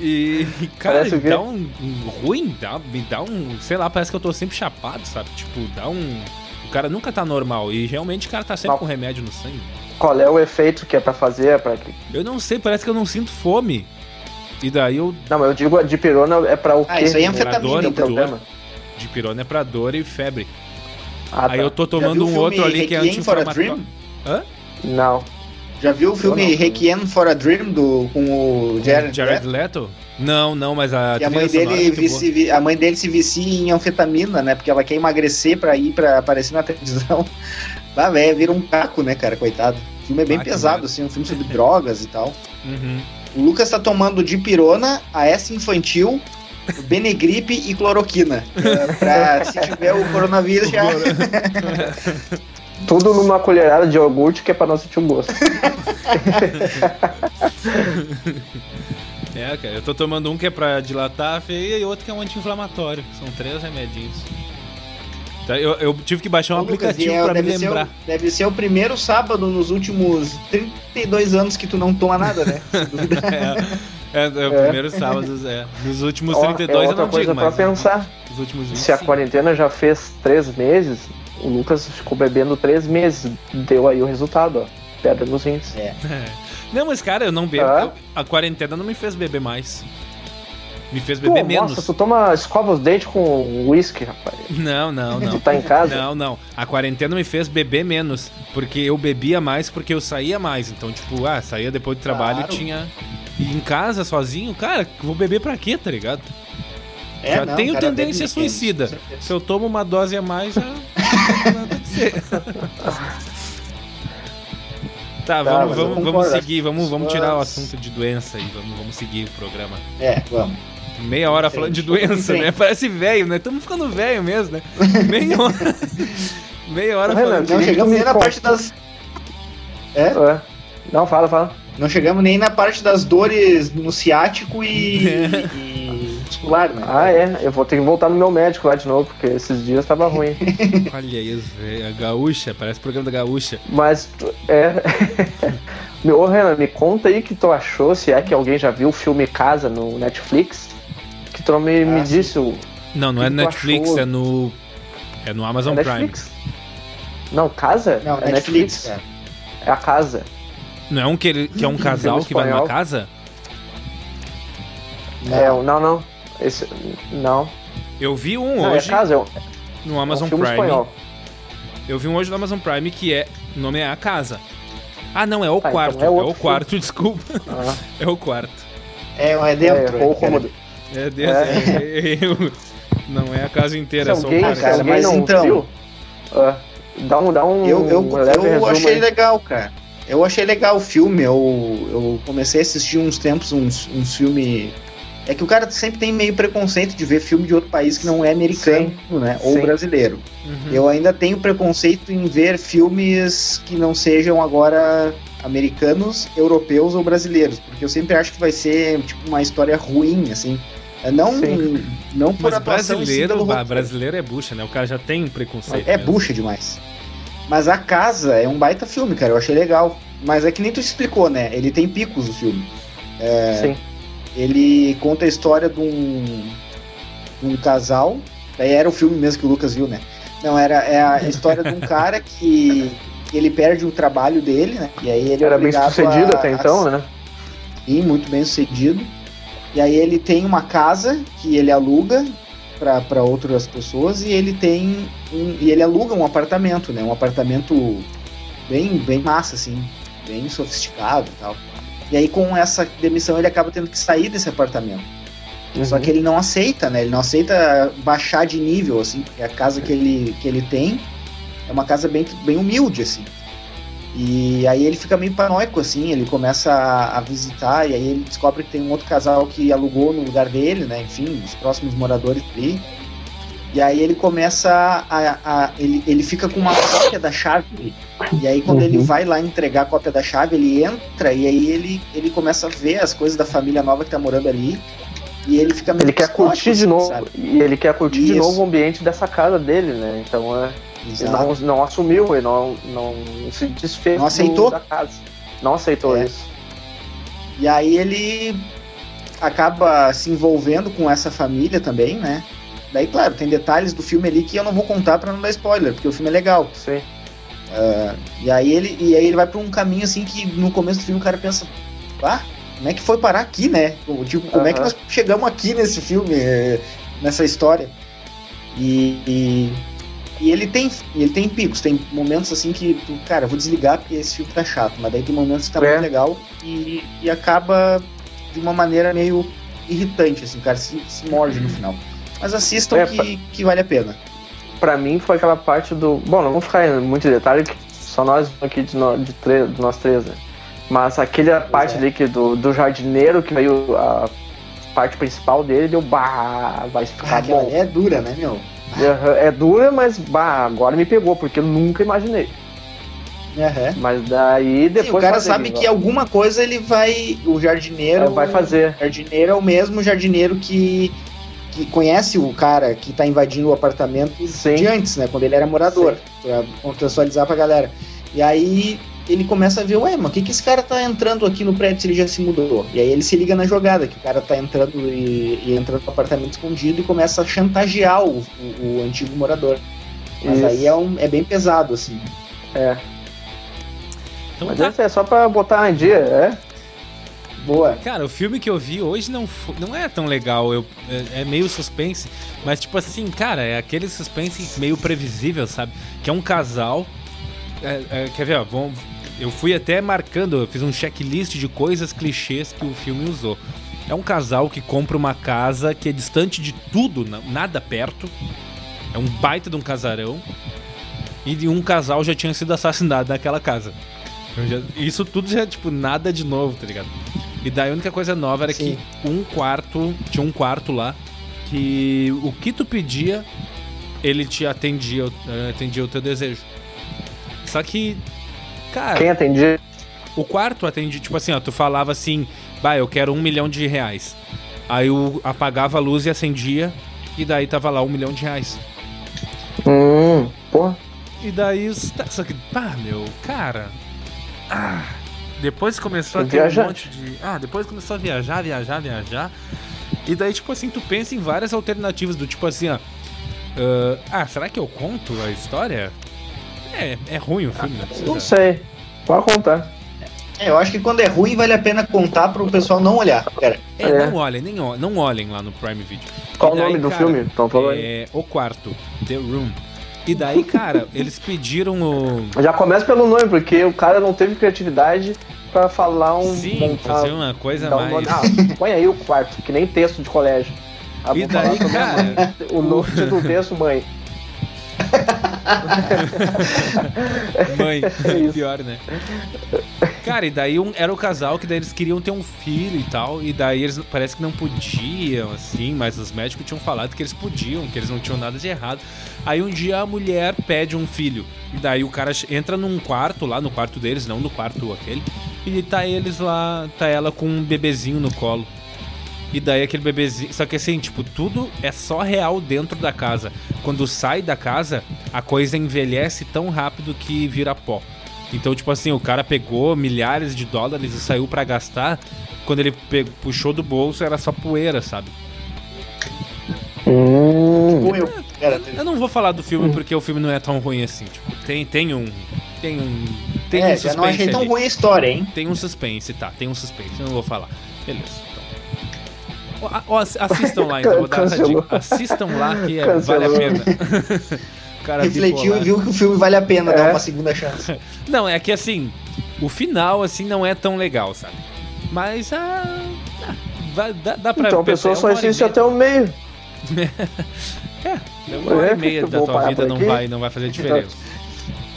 E, cara, me dá um, um ruim, dá, me dá um. Sei lá, parece que eu tô sempre chapado, sabe? Tipo, dá um. O cara nunca tá normal. E realmente o cara tá sempre Não. com remédio no sangue. Qual é o efeito que é pra fazer? É pra... que- Eu não sei, parece que eu não sinto fome. E daí eu. Não, mas eu digo a dipirona é pra o Ah, quê? isso aí é dor, anfetamina, Tem então. dor. problema. De pirona é pra dor e febre. Ah, Aí tá. eu tô tomando um outro ali que é Requiem for a anti-inflamatório. Dream? Hã? Não. Já viu o filme não. Requiem for a Dream do, com o Jared, Jared Leto? Leto? Não, não, mas a E a mãe, é dele muito vici- vi- a mãe dele se vicia em anfetamina, né? Porque ela quer emagrecer pra ir pra aparecer na televisão. Lá, velho, vira um caco, né, cara? Coitado. O filme é bem Ah, pesado, assim, um filme sobre drogas e tal. Uhum. O Lucas tá tomando dipirona, AS infantil, Benegripe e cloroquina. É, pra se tiver o coronavírus já. Tudo numa colherada de iogurte que é pra não sentir o gosto. É, cara, eu tô tomando um que é pra dilatar e outro que é um anti-inflamatório. São três remedinhos. Tá, Eu, eu tive que baixar um Ô, Lucas, aplicativo e é- pra me deve ser o- lembrar. deve ser o primeiro sábado nos últimos 32 anos que tu não toma nada, né? É, é, é o É. primeiro sábado, é. Nos últimos Ó, 32 é eu outra não coisa digo, pra mas pensar. nos últimos 20. Se a quarentena já fez três meses, o Lucas ficou bebendo três meses. Deu aí o resultado, ó. Pedra nos rins. É. Não, mas cara, eu não bebo. Ah. Eu- A quarentena não me fez beber mais. Me fez Pô, beber menos. nossa, tu toma escova os dentes com uísque, rapaz. Não, não, não. Tu tá em casa? Não, não. A quarentena me fez beber menos. Porque eu bebia mais porque eu saía mais. Então, tipo, ah, saía depois do trabalho e Claro. tinha. E em casa, sozinho, cara, vou beber pra quê, tá ligado? É, já não, tenho cara, tendência suicida. Se eu tomo uma dose a mais, já. Ser. Tá, vamos, eu vamos, vamos seguir, vamos, vamos tirar o assunto de doença aí, vamos, vamos seguir o programa. É, vamos. Meia hora falando de doença, né? Parece velho, né? Estamos ficando velho mesmo, né? Meia hora. Meia hora Renan, falando de Não Queria chegamos nem na parte das. É? É. Não, fala, fala. Não chegamos nem na parte das dores no ciático e, e muscular, né? Ah, é. Eu vou ter que voltar no meu médico lá de novo, porque esses dias tava ruim. Olha isso, velho. A gaúcha, parece programa da gaúcha. Mas, é. Meu, ô, Renan, me conta aí o que tu achou, se é que alguém já viu o filme Casa no Netflix. Que tu me, me Ah, sim. disse o. Não, não Que é tu Netflix, achou? é no. É no Amazon é Prime. Netflix? Não, Casa? Não, é Netflix, cara. É a casa. Não é um que, ele- que é um casal que vai numa casa? É, o- não, não. Esse, não. Eu vi um não, hoje é casa, é um, no é um Amazon filme Prime. espanhol. Eu vi um hoje no Amazon Prime que é. O nome é A Casa. Ah, não, é o então quarto. é é, outro o quarto, desculpa. Ah, É o quarto. É, é é, dentro. ou é, cômodo. É, de- é, eu- não é a casa inteira, é só o quarto. cara, mas não então- viu, ah, dá um, dá um, Eu, eu, um leve eu achei aí. legal, cara. Eu achei legal o filme. Eu, eu comecei a assistir uns tempos uns, uns filmes. É que o cara sempre tem meio preconceito de ver filme de outro país que não é americano, né? Ou Sim. brasileiro. Uhum. Eu ainda tenho preconceito em ver filmes que não sejam agora americanos, europeus ou brasileiros, porque eu sempre acho que vai ser tipo uma história ruim, assim. É Não, Sim. não por Mas atuação brasileiro, pelo roteiro. brasileiro é bucha, né? O cara já tem preconceito. É mesmo. bucha demais. Mas a casa é um baita filme, cara. Eu achei legal. Mas é que nem tu explicou, né? Ele tem picos o filme. Sim. Ele conta a história de um, um casal. Daí era o filme mesmo que o Lucas viu, né? Não, era é a história de um cara que ele perde o trabalho dele, né? E aí ele é Era bem sucedido a- até a então, né? Sim, muito bem sucedido. E aí ele tem uma casa que ele aluga para outras pessoas e ele tem um, e ele aluga um apartamento, né? Um apartamento bem bem massa assim, bem sofisticado e tal. E aí com essa demissão ele acaba tendo que sair desse apartamento. Só Uhum. que ele não aceita, né? Ele não aceita baixar de nível assim, porque a casa que ele que ele tem é uma casa bem bem humilde assim. E aí ele fica meio paranoico, assim, ele começa a, a visitar, e aí ele descobre que tem um outro casal que alugou no lugar dele, né? Enfim, os próximos moradores ali. E aí ele começa a. a- ele, ele fica com uma cópia da chave. E aí quando Uhum. ele vai lá entregar a cópia da chave, ele entra e aí ele, ele começa a ver as coisas da família nova que tá morando ali. E ele fica meio Ele quer curtir de assim, novo. sabe? E ele quer curtir de Isso. novo o ambiente dessa casa dele, né? Então é. Ele não, não assumiu, ele não, não se desfez Não aceitou? da casa. Não aceitou É. isso. E aí ele acaba se envolvendo com essa família também, né? Daí, claro, tem detalhes do filme ali que eu não vou contar pra não dar spoiler, porque o filme é legal. Sim. E aí ele, e aí ele vai pra um caminho assim que no começo do filme o cara pensa, ah, como é que foi parar aqui, né? Tipo, como é que nós chegamos aqui nesse filme, eh, nessa história? E, e, E ele tem, ele tem picos, tem momentos assim que cara, vou desligar porque esse filme tá chato, mas daí tem momentos que tá É. muito legal e, e acaba de uma maneira meio irritante, assim, o cara se, se morde no final. Mas assistam É, que, pra- que vale a pena. Pra mim foi aquela parte do. Bom, não vamos ficar em muito detalhe, que só nós aqui de, no- de, tre- de nós três, né? Mas aquela parte é. ali que do, do jardineiro, que veio a parte principal dele, deu bah, vai Ah, ficar aquela bom. é dura, né, meu? É dura, mas bah, agora me pegou, porque eu nunca imaginei. Aham. Mas daí depois. Sim, o cara sabe que alguma coisa ele vai. O jardineiro. É, vai fazer. O jardineiro é o mesmo jardineiro que, que conhece o cara que tá invadindo o apartamento Sim. de antes, né? Quando ele era morador. Pra contextualizar pra galera. E aí ele começa a ver, ué, mas o que, que esse cara tá entrando aqui no prédio se ele já se mudou? E aí ele se liga na jogada, que o cara tá entrando e, e entrando no apartamento escondido e começa a chantagear o, o- o antigo morador. Mas Isso. aí é, um, é bem pesado, assim. É. Então Mas tá. esse é só pra botar em dia, é? Boa. Cara, o filme que eu vi hoje não, não é tão legal. Eu, é, é meio suspense. Mas, tipo assim, cara, é aquele suspense meio previsível, sabe? Que é um casal. é, é, quer ver, ó? Eu fui até marcando, eu fiz um checklist de coisas clichês que o filme usou. É um casal que compra uma casa que é distante de tudo, na- nada perto. É um baita de um casarão. E um casal já tinha sido assassinado naquela casa. Já- isso tudo já, tipo, nada de novo, tá ligado? E daí a única coisa nova era Sim. que um quarto, tinha um quarto lá, que o que tu pedia, ele te atendia, eh, atendia o teu desejo. Só que, cara, Quem atendia? o quarto atendia, tipo assim, ó, tu falava assim, bah, eu quero um milhão de reais. Aí o, apagava a luz e acendia, e daí tava lá um milhão de reais. Hum, porra. E daí, só que, pá, meu, cara. Ah, depois começou a ter um Viajante. monte de. Ah, depois começou a viajar, viajar, viajar. E daí, tipo assim, tu pensa em várias alternativas do tipo assim, ó. ah, ah, será que eu conto a história? É, é ruim o filme, não precisa. Não sei. Pode contar. É, eu acho que quando é ruim vale a pena contar pro pessoal não olhar. Cara, É, É. não olhem, nem olhem, não olhem lá no Prime Video. Qual o nome do cara, filme? Então falou aí. É O Quarto, The Room. E daí, cara, eles pediram o. Já começa pelo nome, porque o cara não teve criatividade pra falar um. Sim, montar- fazer uma coisa um mais. nome- Ah, põe aí o quarto, que nem texto de colégio. Ah, E daí, cara, O nome do texto, mãe. Mãe, É pior, né? Cara, e daí um, era o casal que daí eles queriam ter um filho e tal, e daí eles parece que não podiam, assim, mas os médicos tinham falado que eles podiam, que eles não tinham nada de errado. Aí um dia a mulher pede um filho, e daí o cara entra num quarto lá, no quarto deles, não no quarto aquele, e tá eles lá, tá ela com um bebezinho no colo. E daí aquele bebezinho. Só que assim, tipo, tudo é só real dentro da casa. Quando sai da casa, a coisa envelhece tão rápido que vira pó. Então, tipo assim, o cara pegou milhares de dólares e saiu pra gastar. Quando ele pe- puxou do bolso, era só poeira, sabe? Hum. como eu. Eu não vou falar do filme porque o filme não é tão ruim assim. Tipo, tem, tem um. Tem um. Tem é, um já suspense. não achei tão ali. ruim a história, hein? Tem um suspense, tá? Tem um suspense. Eu não vou falar. Beleza. Assistam lá, então. Vou dar essa dica. Assistam lá que é, vale a pena. Cara Refletiu e viu que o filme vale a pena É. dar uma segunda chance. Não, é que assim, o final, assim, não é tão legal, sabe? Mas, ah, ah, vai- dá, dá pra... Então a pessoa é só e meia. até o meio. É, uma hora É, e meia eu da vou tua vida não vai, não vai fazer diferença.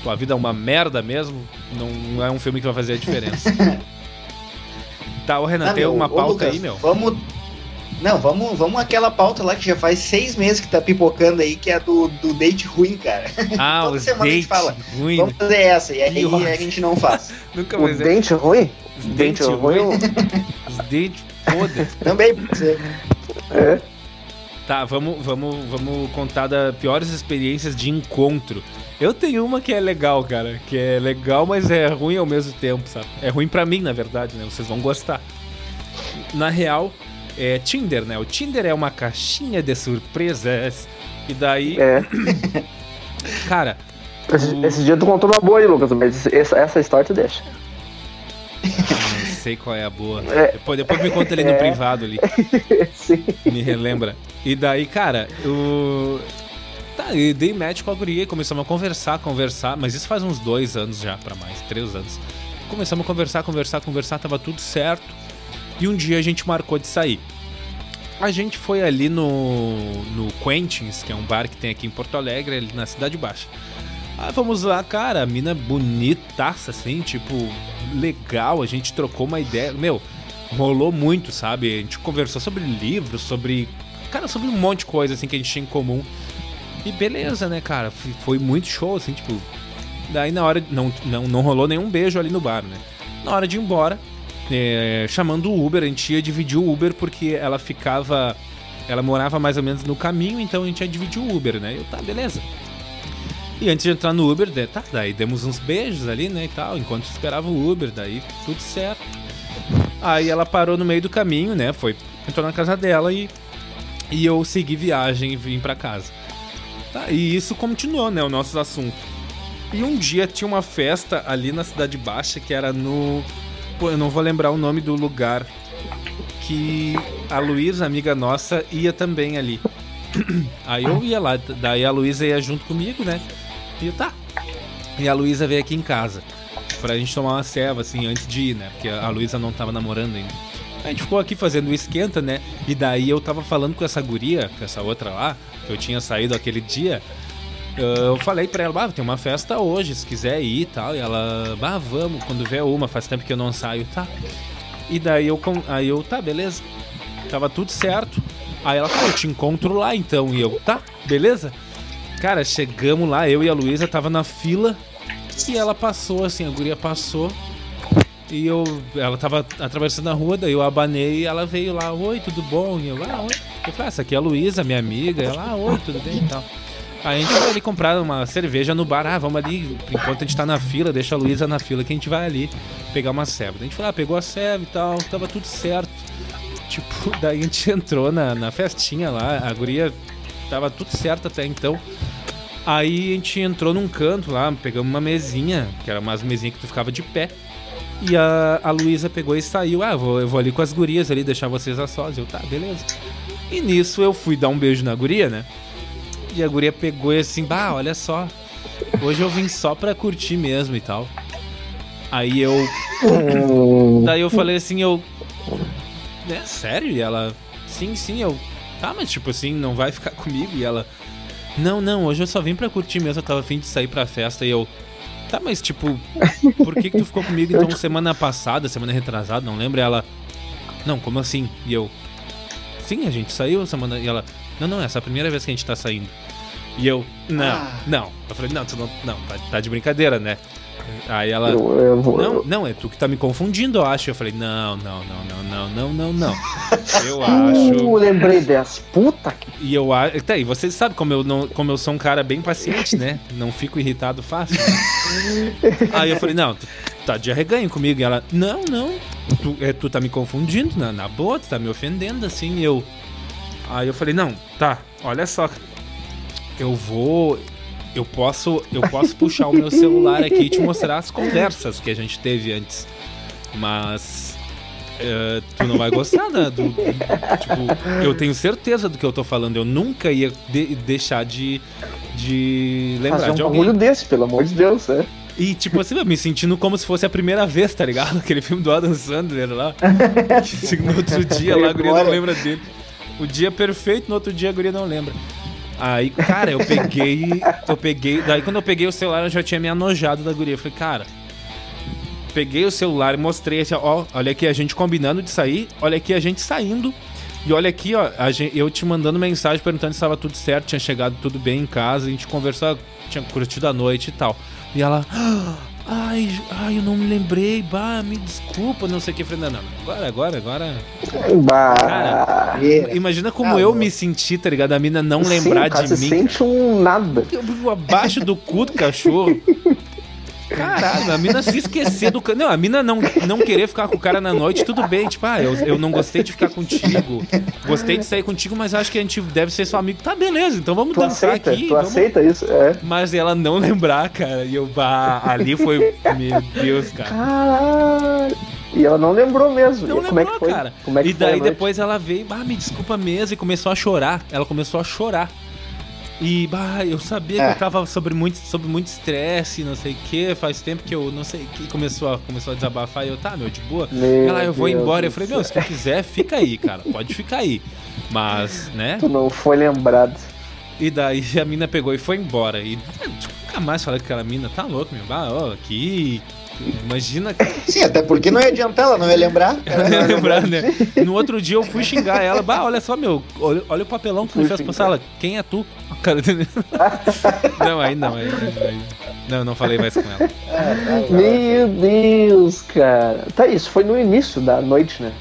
Tua vida é uma merda mesmo, não é um filme que vai fazer a diferença. tá, o Renan, Ah, tem meu, uma pauta Lucas, aí, meu? Vamos. Não, vamos, vamos àquela pauta lá que já faz seis meses que tá pipocando aí, que é do, do date ruim, cara. Ah, toda semana a gente fala. ruins. Vamos fazer essa, e aí a gente não faz. Nunca O mais é. dente ruim? Os Dente dentes ruim? ruins. Os dentes podres. Também pode ser. É. Tá, vamos, vamos, vamos contar das piores experiências de encontro. Eu tenho uma que é legal, cara. Que é legal, mas é ruim ao mesmo tempo, sabe? É ruim pra mim, na verdade, né? Vocês vão gostar. Na real, é Tinder, né? O Tinder é uma caixinha de surpresas. E daí, É. cara, Esse, O- esse dia tu contou uma boa aí, Lucas, mas essa, essa história tu deixa. eu não sei qual é a boa. É. Depois, depois me conta ali no É. privado ali. Sim. Me relembra. E daí, cara, o. Tá, e dei match com a guria e começamos a conversar, conversar, mas isso faz uns dois anos já, para mais, três anos. Começamos a conversar, conversar, conversar, tava tudo certo. E um dia a gente marcou de sair. A gente foi ali no, no Quentin's, que é um bar que tem aqui em Porto Alegre, ali na Cidade Baixa. Ah, vamos lá, cara, a mina bonitaça, assim, tipo, legal, a gente trocou uma ideia. Meu, rolou muito, sabe? A gente conversou sobre livros, sobre. Cara, sobre um monte de coisa, assim, que a gente tinha em comum. E beleza, né, cara? Foi muito show, assim, tipo. Daí na hora. Não, não, não rolou nenhum beijo ali no bar, né? Na hora de ir embora, é, chamando o Uber, a gente ia dividir o Uber porque ela ficava. Ela morava mais ou menos no caminho, então a gente ia dividir o Uber, né? Eu, tá, beleza. E antes de entrar no Uber, tá, daí demos uns beijos ali, né, e tal, enquanto esperava o Uber, daí tudo certo. Aí ela parou no meio do caminho, né, foi, entrou na casa dela e, e eu segui viagem e vim pra casa. Tá, e isso continuou, né, o nosso assunto. E um dia tinha uma festa ali na Cidade Baixa que era no. Eu não vou lembrar o nome do lugar. Que a Luísa, amiga nossa, ia também ali. Aí eu ia lá, daí a Luísa ia junto comigo, né? E tá. E a Luísa veio aqui em casa. Pra gente tomar uma ceva, assim, antes de ir, né? Porque a Luísa não tava namorando ainda. A gente ficou aqui fazendo o esquenta, né? E daí eu tava falando com essa guria, com essa outra lá, que eu tinha saído aquele dia. Eu falei pra ela, bah, tem uma festa hoje, se quiser ir e tal. E ela, bah, vamos, quando vier uma, faz tempo que eu não saio, tá. E daí eu, aí eu, tá, beleza. Tava tudo certo. Aí ela falou, eu te encontro lá então. E eu, tá, beleza? Cara, chegamos lá, eu e a Luísa tava na fila. E ela passou, assim, a guria passou. E eu, ela tava atravessando a rua, daí eu abanei e ela veio lá, oi, tudo bom? E eu, ah, oi. Eu falei, ah, essa aqui é a Luísa, minha amiga. Ela, ah, oi, tudo bem e tal. A gente foi ali comprar uma cerveja no bar. Ah, vamos ali, enquanto a gente tá na fila, deixa a Luísa na fila que a gente vai ali pegar uma ceva. A gente foi lá, pegou a ceva e tal, tava tudo certo. Tipo, daí a gente entrou na, na festinha lá, a guria tava tudo certo até então. Aí a gente entrou num canto lá, pegamos uma mesinha, que era umas mesinhas que tu ficava de pé. E a, a Luísa pegou e saiu. Ah, vou, eu vou ali com as gurias ali, deixar vocês a sós. Eu, tá, beleza. E nisso eu fui dar um beijo na guria, né? E a guria pegou e assim, bah, olha só. Hoje eu vim só pra curtir mesmo e tal. Aí eu. Daí eu falei assim, eu. É sério? E ela. Sim, sim, eu. Tá, mas tipo assim, não vai ficar comigo? E ela. Não, não, hoje eu só vim pra curtir mesmo, eu tava afim de sair pra festa e eu. Tá, mas tipo, por que, que tu ficou comigo então semana passada, semana retrasada, não lembro? E ela. Não, como assim? E eu. Sim, a gente saiu semana. E ela. Não, não, essa é a primeira vez que a gente tá saindo. E eu. Não, ah. não. Eu falei, não, tu não. Não, tá, tá de brincadeira, né? Aí ela. Eu, eu vou, não, não, é tu que tá me confundindo, eu acho. Eu falei, não, não, não, não, não, não, não, não. Eu acho. Eu lembrei dessa. Puta que. E eu acho. Tá, e você sabe como eu, não, como eu sou um cara bem paciente, né? Não fico irritado fácil. Né? Aí eu falei, não, tu tá de arreganho comigo. E ela, não, não. Tu, é, tu tá me confundindo, na, na boa, tu tá me ofendendo assim. E eu. Aí eu falei, não, tá, olha só. Eu vou eu posso, eu posso puxar o meu celular aqui e te mostrar as conversas que a gente teve antes. Mas uh, tu não vai gostar, né? Do, tipo, eu tenho certeza do que eu tô falando. Eu nunca ia de, deixar de, de lembrar Fazer um de alguém. bagulho desse, pelo amor de Deus, é. E, tipo assim, me sentindo como se fosse a primeira vez, tá ligado? Aquele filme do Adam Sandler lá. no outro dia lá, a guria não lembra dele. O dia perfeito, no outro dia a guria não lembra. Aí, cara, eu peguei. Eu peguei. Daí quando eu peguei o celular, eu já tinha me anojado da guria. Eu falei, cara. Peguei o celular e mostrei assim, ó, olha aqui a gente combinando de sair, olha aqui a gente saindo. E olha aqui, ó, gente, eu te mandando mensagem perguntando se estava tudo certo, tinha chegado tudo bem em casa, a gente conversou, tinha curtido a noite e tal. E ela, Ai, ai, eu não me lembrei, bah, me desculpa, não sei o que. falei, não, agora, agora, agora. Bah, cara, imagina como ah, eu me senti, tá ligado? A mina não sim, lembrar cara, de você mim. sente um nada. Eu, abaixo do cu do cachorro. Caralho, a mina se esquecer do. Não, a mina não, não querer ficar com o cara na noite, tudo bem. Tipo, ah, eu, eu não gostei de ficar contigo. Gostei de sair contigo, mas acho que a gente deve ser seu amigo. Tá, beleza, então vamos tu dançar aceita, aqui. Tu vamos... aceita isso? É. Mas ela não lembrar, cara. E eu, bah, ali foi. Meu Deus, cara. Caralho. E ela não lembrou mesmo. Não e lembrou, é que foi? cara. É que e daí depois ela veio, ah, me desculpa mesmo, e começou a chorar. Ela começou a chorar. E, bah, eu sabia É. que eu tava sobre muito sobre muito estresse, não sei o que, faz tempo que eu não sei o que começou a, começou a desabafar e eu, tá, meu, de boa. Meu Ela, eu vou Deus embora. Eu falei, meu, se tu quiser, fica aí, cara, pode ficar aí. Mas, né? Tu não foi lembrado. E daí a mina pegou e foi embora. E é, nunca mais falei com aquela mina, tá louco, meu. Ah, ó, que. Imagina que Sim, até porque não ia adiantar, ela não ia lembrar. ela ia lembrar, né? No outro dia eu fui xingar ela. Bah, olha só, meu, olha, olha o papelão que me fez passar. Ela, quem é tu? Cara, não, aí não, aí, aí- Não, não falei mais com ela. Meu Deus, cara. Tá, isso foi no início da noite, né?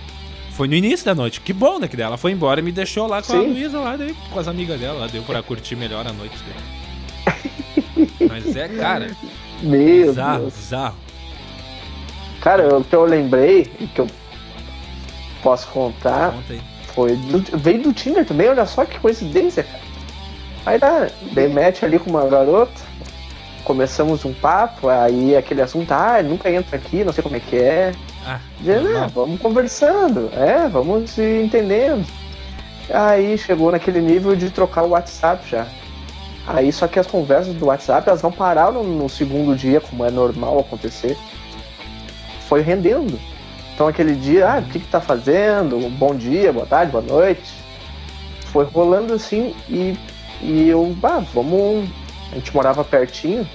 Foi no início da noite. Que bom, né? Que daí ela foi embora e me deixou lá com a Sim. Luísa lá, daí, com as amigas dela. Lá, deu pra curtir melhor a noite dele. Mas é, cara, Meu bizarro, Deus. bizarro. Cara, o que eu lembrei e que eu posso contar Conta foi do- veio do Tinder também, olha só que coincidência, cara. Aí tá, dei match ali com uma garota, começamos um papo, aí aquele assunto, ah, nunca entra aqui, não sei como é que é. Ah, Dizendo. "Ah, vamos conversando, é, vamos se entendendo. Aí chegou naquele nível de trocar o WhatsApp já. Aí só que as conversas do WhatsApp elas não pararam no segundo dia, como é normal acontecer. Foi rendendo. Então aquele dia, ah, o que, que tá fazendo? Bom dia, boa tarde, boa noite. Foi rolando assim e, e eu, ah, vamos. A gente morava pertinho.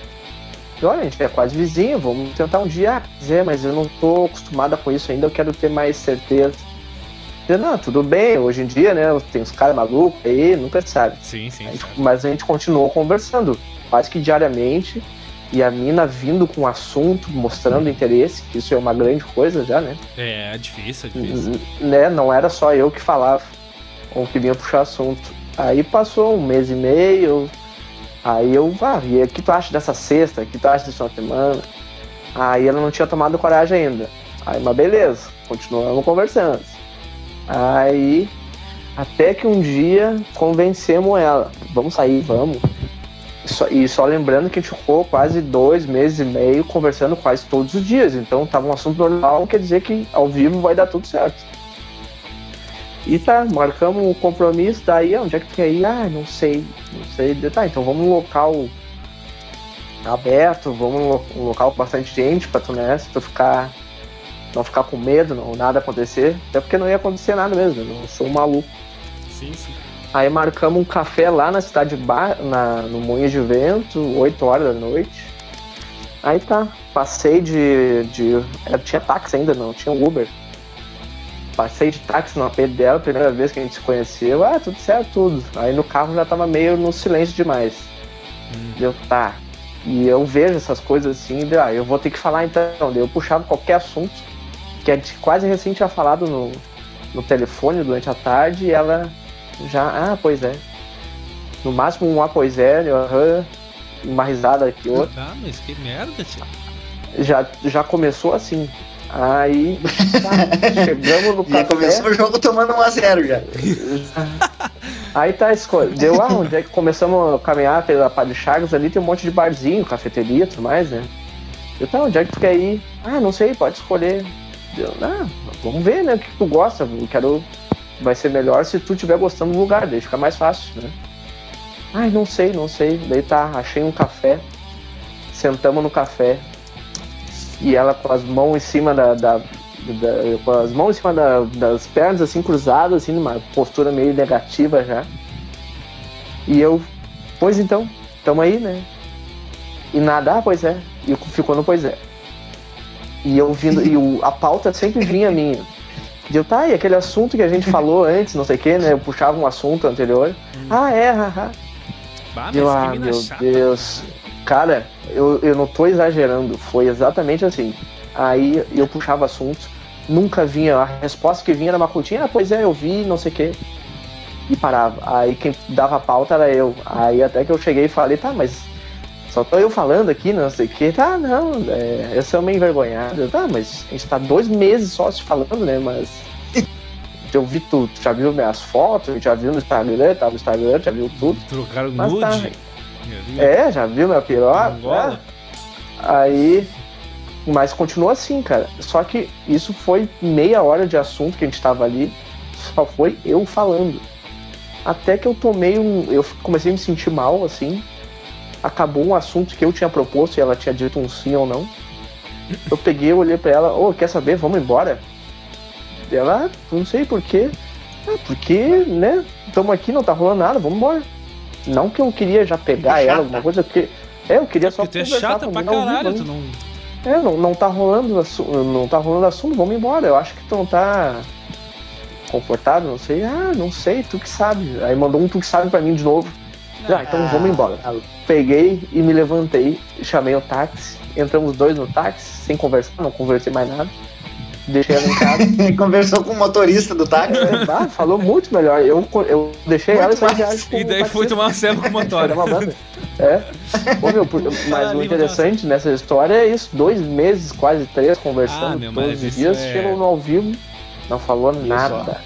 E olha, a gente é quase vizinho, vamos tentar um dia. Ah, Zé, mas eu não tô acostumada com isso ainda, eu quero ter mais certeza. Eu, não, tudo bem, hoje em dia, né? Tem uns caras malucos aí, nunca sabe. Sim, sim. A gente- mas a gente continuou conversando, quase que diariamente. E a mina vindo com assunto, mostrando interesse, que isso é uma grande coisa já, né? É, é difícil, é difícil. N- né? Não era só eu que falava ou que vinha puxar assunto. Aí passou um mês e meio. Aí eu, ah, e o que tu acha dessa sexta? O que tu acha dessa semana? Aí ela não tinha tomado coragem ainda. Aí, mas beleza, continuamos conversando. Aí, até que um dia convencemos ela. Vamos sair, vamos. Só- e só lembrando que a gente ficou quase dois meses e meio conversando quase todos os dias. Então tava um assunto normal, quer dizer que ao vivo vai dar tudo certo. E tá, marcamos o compromisso, daí onde é que quer ir? Ah, não sei, não sei. Tá, então vamos num local aberto, vamos num lo- um local com bastante gente pra tu, né, se tu ficar, não ficar com medo, não nada acontecer. Até porque não ia acontecer nada mesmo, eu não sou um maluco. Sim, sim. Aí marcamos um café lá na cidade ba na, no Moinho de Vento, 8 horas da noite. Aí tá, passei de. de tinha táxi ainda, não, tinha Uber. Passei de táxi no AP dela, primeira vez que a gente se conheceu, ah, tudo certo, tudo. Aí no carro já tava meio no silêncio demais. Hum. Deu, tá. E eu vejo essas coisas assim, deu, ah, eu vou ter que falar então. Daí Eu puxava qualquer assunto, que a gente quase recém tinha falado no, no telefone durante a tarde, e ela já, ah, pois é. No máximo um ah, pois é, eu, aham, uma risada aqui, outra. Ah, mas que merda, tio. Já, já começou assim. Aí tá, chegamos no Já café. começou o jogo tomando 1x0 já. Aí tá, escolha. Deu, ah, onde é que começamos a caminhar pela Padre Chagas ali, tem um monte de barzinho, cafeteria e tudo mais, né? Eu, tá, onde é que tu quer ir? Ah, não sei, pode escolher. Deu, ah, vamos ver, né, o que tu gosta. Eu quero. Vai ser melhor se tu estiver gostando do lugar, daí fica mais fácil, né? Ai, não sei, não sei. Daí tá, achei um café. Sentamos no café. E ela com as mãos em cima da. da- da- com as mãos em cima da- das pernas assim cruzadas, assim, numa postura meio negativa já. E eu, pois então, tamo aí, né? E nada, pois é. E ficou no pois é. E eu vindo, e o, a pauta sempre vinha minha. E eu, tá, e aquele assunto que a gente falou antes, não sei o que, né? Eu puxava um assunto anterior. Ah, é, haha. Bah, Eu, que ah, meu chata. Deus. Cara, eu, eu não tô exagerando. Foi exatamente assim. Aí eu puxava assuntos, nunca vinha. A resposta que vinha era uma curtinha, ah, pois é, eu vi, não sei o quê. E parava. Aí quem dava a pauta era eu. Aí até que eu cheguei e falei, tá, mas só tô eu falando aqui, não sei o quê. Tá, não, é, eu sou meio envergonhado. Tá, mas a gente tá dois meses só se falando, né? Mas. Eu vi tudo, já viu minhas fotos, já viu no Instagram, tava no Instagram, já viu tudo. Trocaram Mas nude. tá. É. Já viu minha piroca? Né? Aí. Mas continuou assim, cara. Só que isso foi meia hora de assunto que a gente tava ali. Só foi eu falando. Até que eu tomei um. Eu comecei a me sentir mal, assim. Acabou um assunto que eu tinha proposto e ela tinha dito um sim ou não. Eu peguei, olhei pra ela, ô, oh, quer saber? Vamos embora. Ela, não sei porquê. Ah, porque, né? Estamos aqui, não tá rolando nada, vamos embora. Não que eu queria já pegar ela, alguma coisa, porque. É, eu queria só porque tu é chata pra caralho, tu não. É, não, não tá rolando não tá rolando assunto, vamos embora. Eu acho que tu não tá confortável, não sei. Ah, não sei, tu que sabe. Aí mandou um tu que sabe pra mim de novo. Ah, então vamos embora. Peguei e me levantei, chamei o táxi, entramos dois no táxi, sem conversar, não conversei mais nada. Deixei ela em casa. Conversou com o motorista do táxi. É, ah, falou muito melhor. Eu, eu deixei muito ela e saí viagem E daí foi tomar uma selva com o motor. é. Pô, meu, mas o interessante nessa história é isso: dois meses, quase três, conversando ah, meu, todos os dias, é... chegou no ao vivo, não falou nada.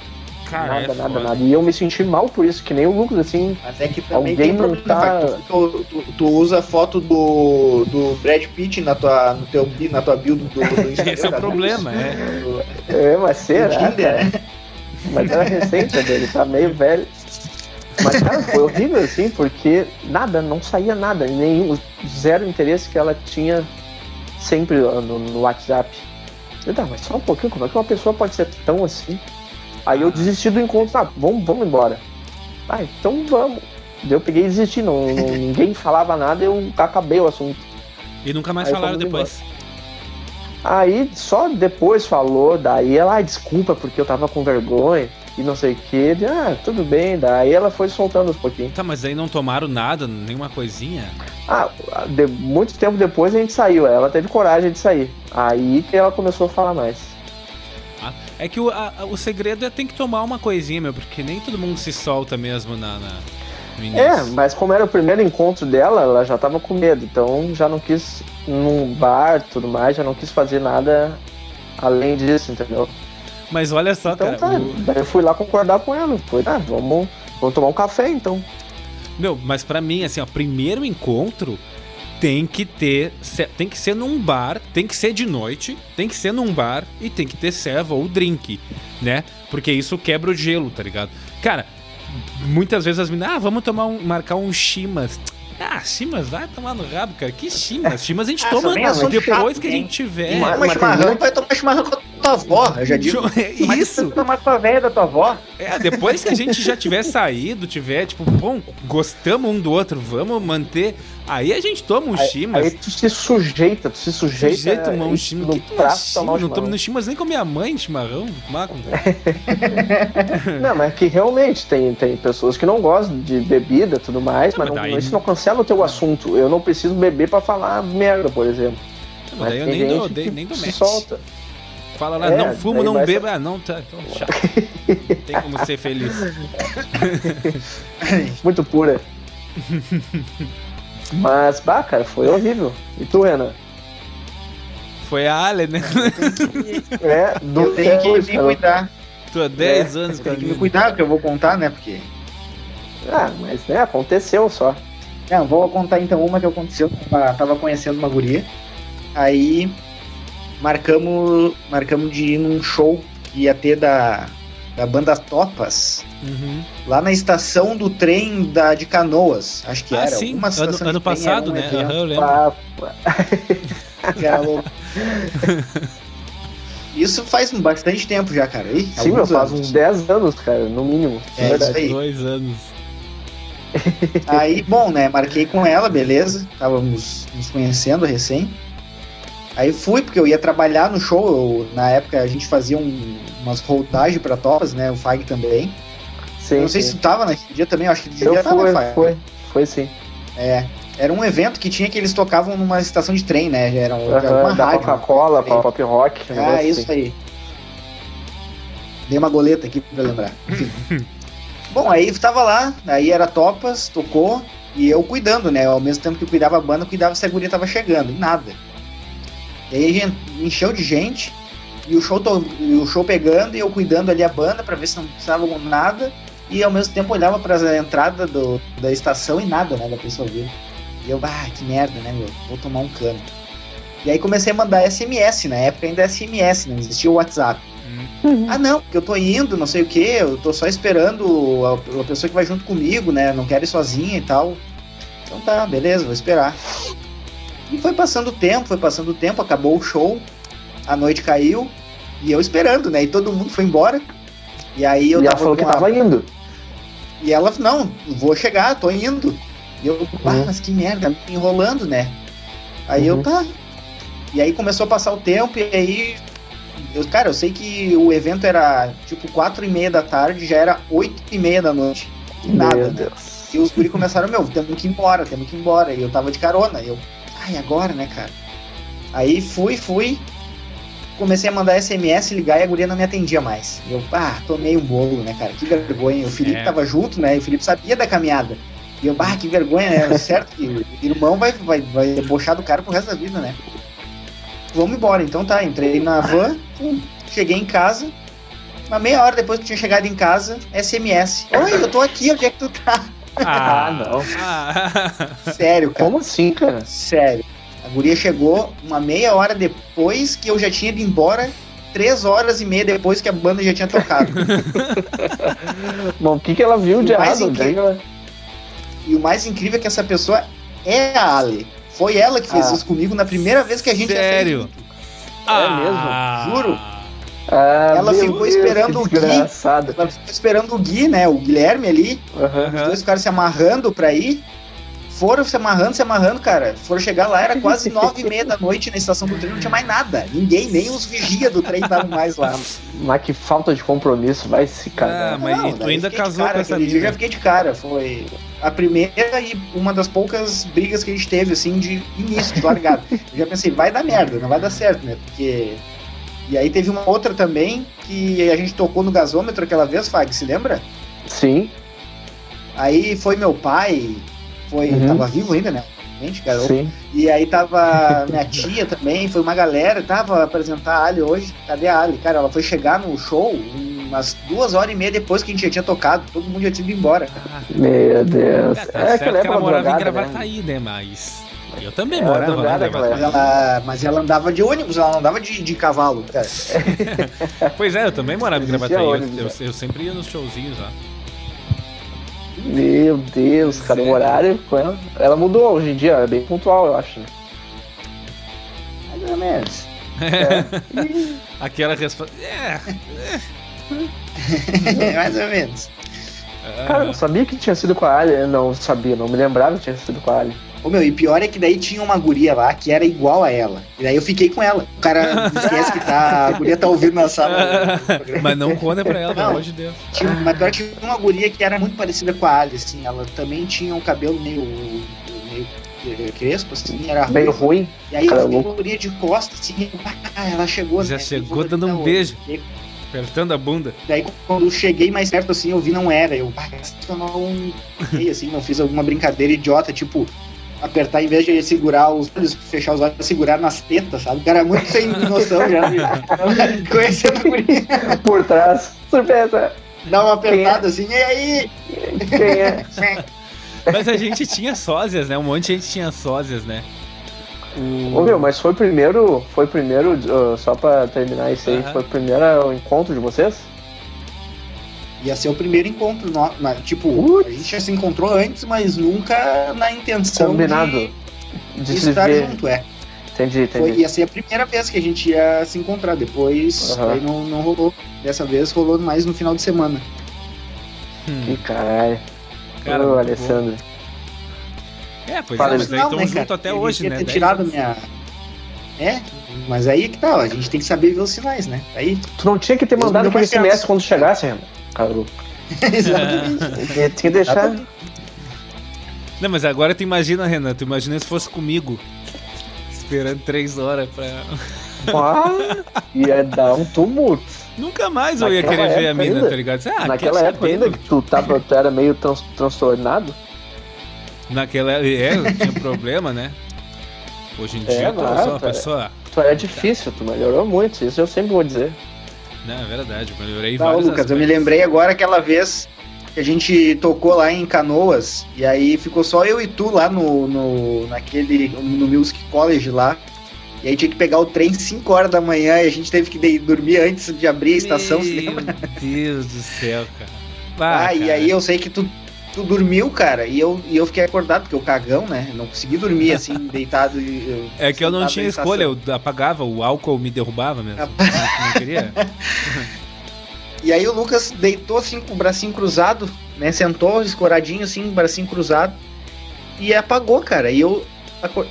Cara, nada, é nada, nada. E eu me senti mal por isso, que nem o Lucas, assim. Mas é que também alguém tem não tá... Tu, tu, tu, usa a foto do, do Brad Pitt na tua, no teu, na tua build do, do Instagram. Esse é o problema, é. É, mas será? Né? Mas era recente dele, tá meio velho. Mas, cara, foi horrível, assim, porque nada, não saía nada. Nenhum, zero interesse que ela tinha sempre no, no WhatsApp. Eu, tá, mas só um pouquinho, como é que uma pessoa pode ser tão assim? Aí eu desisti do encontro, ah, vamos, vamos embora. Ah, então vamos. Eu peguei e desisti, não, não ninguém falava nada, eu acabei o assunto. E nunca mais Aí falaram depois. Embora. Aí só depois falou, daí ela, ah, desculpa porque eu tava com vergonha e não sei o que. Ah, tudo bem, daí ela foi soltando uns pouquinhos. Tá, mas aí não tomaram nada, nenhuma coisinha? Ah, de, muito tempo depois a gente saiu, ela teve coragem de sair. Aí que ela começou a falar mais. É que o, a, o segredo é tem que tomar uma coisinha, meu, porque nem todo mundo se solta mesmo na, na É, mas como era o primeiro encontro dela, ela já tava com medo, então já não quis num bar tudo mais, já não quis fazer nada além disso, entendeu? Mas olha só, então, cara. Tá, o... Daí eu fui lá concordar com ela. Foi, ah, vamos, vamos tomar um café então. Meu, mas para mim, assim, ó, primeiro encontro tem que ter. Tem que ser num bar, tem que ser de noite, tem que ser num bar e tem que ter serva ou drink, né? Porque isso quebra o gelo, tá ligado? Cara, muitas vezes as meninas, ah, vamos tomar um, marcar um chimas. Ah, chimas vai tomar no rabo, cara. Que chimas? Chimas a gente ah, toma depois chato, que a gente tiver. Mas, mas chimarrão vai tomar chimarrão com a tua avó, eu já digo. É isso. tomar com a velha da tua avó. É, depois que a gente já tiver saído, tiver, tipo, bom, gostamos um do outro, vamos manter Aí a gente toma um chimas. Aí tu se sujeita, tu se sujeita. Sujeita tomar um chimas. No que prato, é Não tomo no chimas nem com minha mãe, chimarrão. não, mas é que realmente tem, tem pessoas que não gostam de bebida e tudo mais, não, mas, mas daí... isso não cancela o teu assunto. Eu não preciso beber pra falar merda, por exemplo. Não, mas daí eu nem dou, nem dou match. Solta. Fala lá, é, não fumo, não bebo. Ah, não, tá. Então, chato. tem como ser feliz. Muito pura. Mas, bah, cara, foi horrível. E tu, Renan? Foi a Ale, né? É, do eu tenho que me cuidar. Tu há 10 é, anos, cara. Tem que me cuidar, porque eu vou contar, né? Porque. Ah, mas né, aconteceu só. Não, vou contar então uma que aconteceu. Tava, tava conhecendo uma guria. Aí marcamos, marcamos de ir num show que ia ter da, da banda Topas, uhum. lá na estação do trem da, de Canoas, acho que ah, era. Sim, ano, ano passado, né? Uhum, eu lembro. era louco. Isso faz bastante tempo já, cara. Aí, Sim, meu, faz uns 10 anos, cara, no mínimo. É, verdade. isso aí. Dois anos. Aí, bom, né? Marquei com ela, beleza. Estávamos nos conhecendo recém. Aí fui, porque eu ia trabalhar no show. Eu, na época a gente fazia um, umas rodagens pra topas, né? O Fag também. Sim, não sei sim. se tu tava naquele dia também, acho que devia eu estar, né, Foi, foi sim. É. Era um evento que tinha que eles tocavam numa estação de trem, né? Era, um, uma da rádio. Coca-Cola, pop rock. Ah, isso assim. aí. Dei uma goleta aqui pra lembrar. Enfim. Bom, aí tava lá, aí era Topas, tocou, e eu cuidando, né? Ao mesmo tempo que eu cuidava a banda, eu cuidava se a guria tava chegando. E nada. Aí encheu de gente, e o show, to, e o show pegando, e eu cuidando ali a banda para ver se não precisava nada, e ao mesmo tempo olhava para a entrada do, da estação e nada, né, da pessoa vir. E eu, ah, que merda, né, meu, vou tomar um cano. E aí comecei a mandar SMS, na época ainda SMS, não existia o WhatsApp. Uhum. Ah, não, porque eu tô indo, não sei o que, eu tô só esperando a, a, pessoa que vai junto comigo, né? Não quero ir sozinha e tal. Então tá, beleza, vou esperar. E foi passando o tempo, foi passando o tempo, acabou o show, a noite caiu, e eu esperando, né? E todo mundo foi embora. E aí eu e ela falou que tava indo. E ela, não, vou chegar, tô indo. E eu, ah, uhum. mas que merda, me enrolando, né? Aí uhum. eu, tá. E aí começou a passar o tempo, e aí. Eu, cara, eu sei que o evento era tipo quatro e meia da tarde, já era oito e meia da noite. E nada, meu né? Deus. E os guri começaram, meu, temos que ir embora, temos que ir embora. E eu tava de carona. E eu, ai, agora, né, cara? Aí fui, fui, comecei a mandar SMS, ligar e a guria não me atendia mais. Eu, ah, tomei um bolo, né, cara? Que vergonha. O Felipe é. tava junto, né? E o Felipe sabia da caminhada. E eu, ah, que vergonha, né? certo que o irmão vai, vai, vai debochar do cara pro resto da vida, né? Vamos embora. Então tá, entrei na van, cheguei em casa. Uma meia hora depois que tinha chegado em casa, SMS. Oi, eu tô aqui, onde é que tu tá? Ah, não. Ah. Sério, cara. Como assim, cara? Sério. A guria chegou uma meia hora depois que eu já tinha ido embora, três horas e meia depois que a banda já tinha tocado. Bom, o que, que ela viu de errado? Incrível... E o mais incrível é que essa pessoa é a Ali. Foi ela que fez ah. isso comigo na primeira vez que a gente Sério? Ah. É mesmo? Juro. Ah, ela ficou Deus, esperando o Gui. Ela ficou esperando o Gui, né? O Guilherme ali. Uhum. Os dois ficaram se amarrando pra ir foram se amarrando, se amarrando, cara. Foram chegar lá, era quase nove e meia da noite na estação do trem, não tinha mais nada. Ninguém, nem os vigia do trem estavam mais lá. Mas que falta de compromisso, vai se cagar. Ah, mas não, tu ainda casou cara, com essa Eu já fiquei de cara, foi a primeira e uma das poucas brigas que a gente teve, assim, de início, de largada. eu já pensei, vai dar merda, não vai dar certo, né? Porque... E aí teve uma outra também, que a gente tocou no gasômetro aquela vez, Fag, se lembra? Sim. Aí foi meu pai, foi, uhum. tava vivo ainda, né? Gente, garoto. Sim. E aí tava minha tia também, foi uma galera, tava apresentar a Ali hoje. Cadê a Ali? Cara, ela foi chegar no show umas duas horas e meia depois que a gente já tinha tocado, todo mundo já tinha ido embora. Meu Deus. É, tá é que, que ela morava em Gravataí, né? né? Mas. Eu também é, morava lá em Mas ela, mas ela andava de ônibus, ela não andava de, de cavalo, cara. pois é, eu também morava em Gravataí. Eu, eu, eu sempre ia nos showzinhos lá. Meu Deus, cara, o horário com ela. Ela mudou hoje em dia, é bem pontual, eu acho. Né? Mais ou menos. É. Aquela resposta. É. é. Mais ou menos. Cara, eu sabia que tinha sido com a Ali. Não sabia, não me lembrava que tinha sido com a Ali. Ô meu, e pior é que daí tinha uma guria lá que era igual a ela. E daí eu fiquei com ela. O cara esquece que tá, a guria tá ouvindo na sala. mas não conta pra ela, pelo amor de Deus. Tinha, mas pior que tinha uma guria que era muito parecida com a Ali, assim. Ela também tinha um cabelo meio, meio crespo, assim, era meio ruim. E aí eu fiquei guria de costas, assim, ah, ela chegou. Já né, chegou dando um beijo. Apertando a bunda. Daí quando eu cheguei mais perto assim, eu vi não era. Eu, ah, não. assim, não fiz alguma brincadeira idiota, tipo, apertar, em vez de segurar os olhos, fechar os olhos, segurar nas tetas, sabe? O cara é muito sem noção já. Conhecendo por Por trás. Surpresa. Dá uma apertada é? assim, e aí? Quem é? Mas a gente tinha sósias, né? Um monte de gente tinha sósias, né? Ô meu, mas foi primeiro, foi primeiro, uh, só pra terminar isso aí, uhum. foi o primeiro encontro de vocês? Ia ser o primeiro encontro. No, na, tipo, Putz. a gente já se encontrou antes, mas nunca na intenção Combinado. de, de, de estar ver. junto, é. Entendi, entendi. Foi, ia ser a primeira vez que a gente ia se encontrar. Depois uhum. aí não, não rolou. Dessa vez rolou mais no final de semana. Hum. Que caralho. Cara, Ô, Alessandro. É, pois Fala, é, mas aí estão né, juntos até hoje, né? Ter tirado minha. É, mas aí que tá, ó, a gente tem que saber ver os sinais, né? Aí. Tu não tinha que ter mandado aquele SMS quando chegasse, Renan. Caro. Exatamente. Tinha que deixar. Não, mas agora tu imagina, Renan, tu imagina se fosse comigo. Esperando três horas pra. Ah, ia dar um tumulto. Nunca mais eu ia querer ver a mina, ainda. tá ligado? Ah, Naquela época ainda que tu, tava, tu era meio trans, transtornado. Naquela é, tinha problema, né? Hoje em é, dia, tu é só uma pessoa. Tu é difícil, tu melhorou muito, isso eu sempre vou dizer. Não, é verdade, melhorei Não, Lucas, aspectos. eu me lembrei agora aquela vez que a gente tocou lá em Canoas, e aí ficou só eu e tu lá no, no naquele, no Music College lá, E aí tinha que pegar o trem 5 horas da manhã e a gente teve que dormir antes de abrir a estação, se Meu lembra? Deus do céu, cara. Ah, e cara. aí eu sei que tu, tu dormiu, cara, e eu, e eu fiquei acordado, porque eu cagão, né? Não consegui dormir assim, deitado. e eu- É que eu não tinha escolha, eu apagava, o álcool me derrubava mesmo. Não, não queria. E aí o Lucas deitou assim com o bracinho cruzado, né? Sentou escoradinho assim, bracinho cruzado. E apagou, cara. E eu.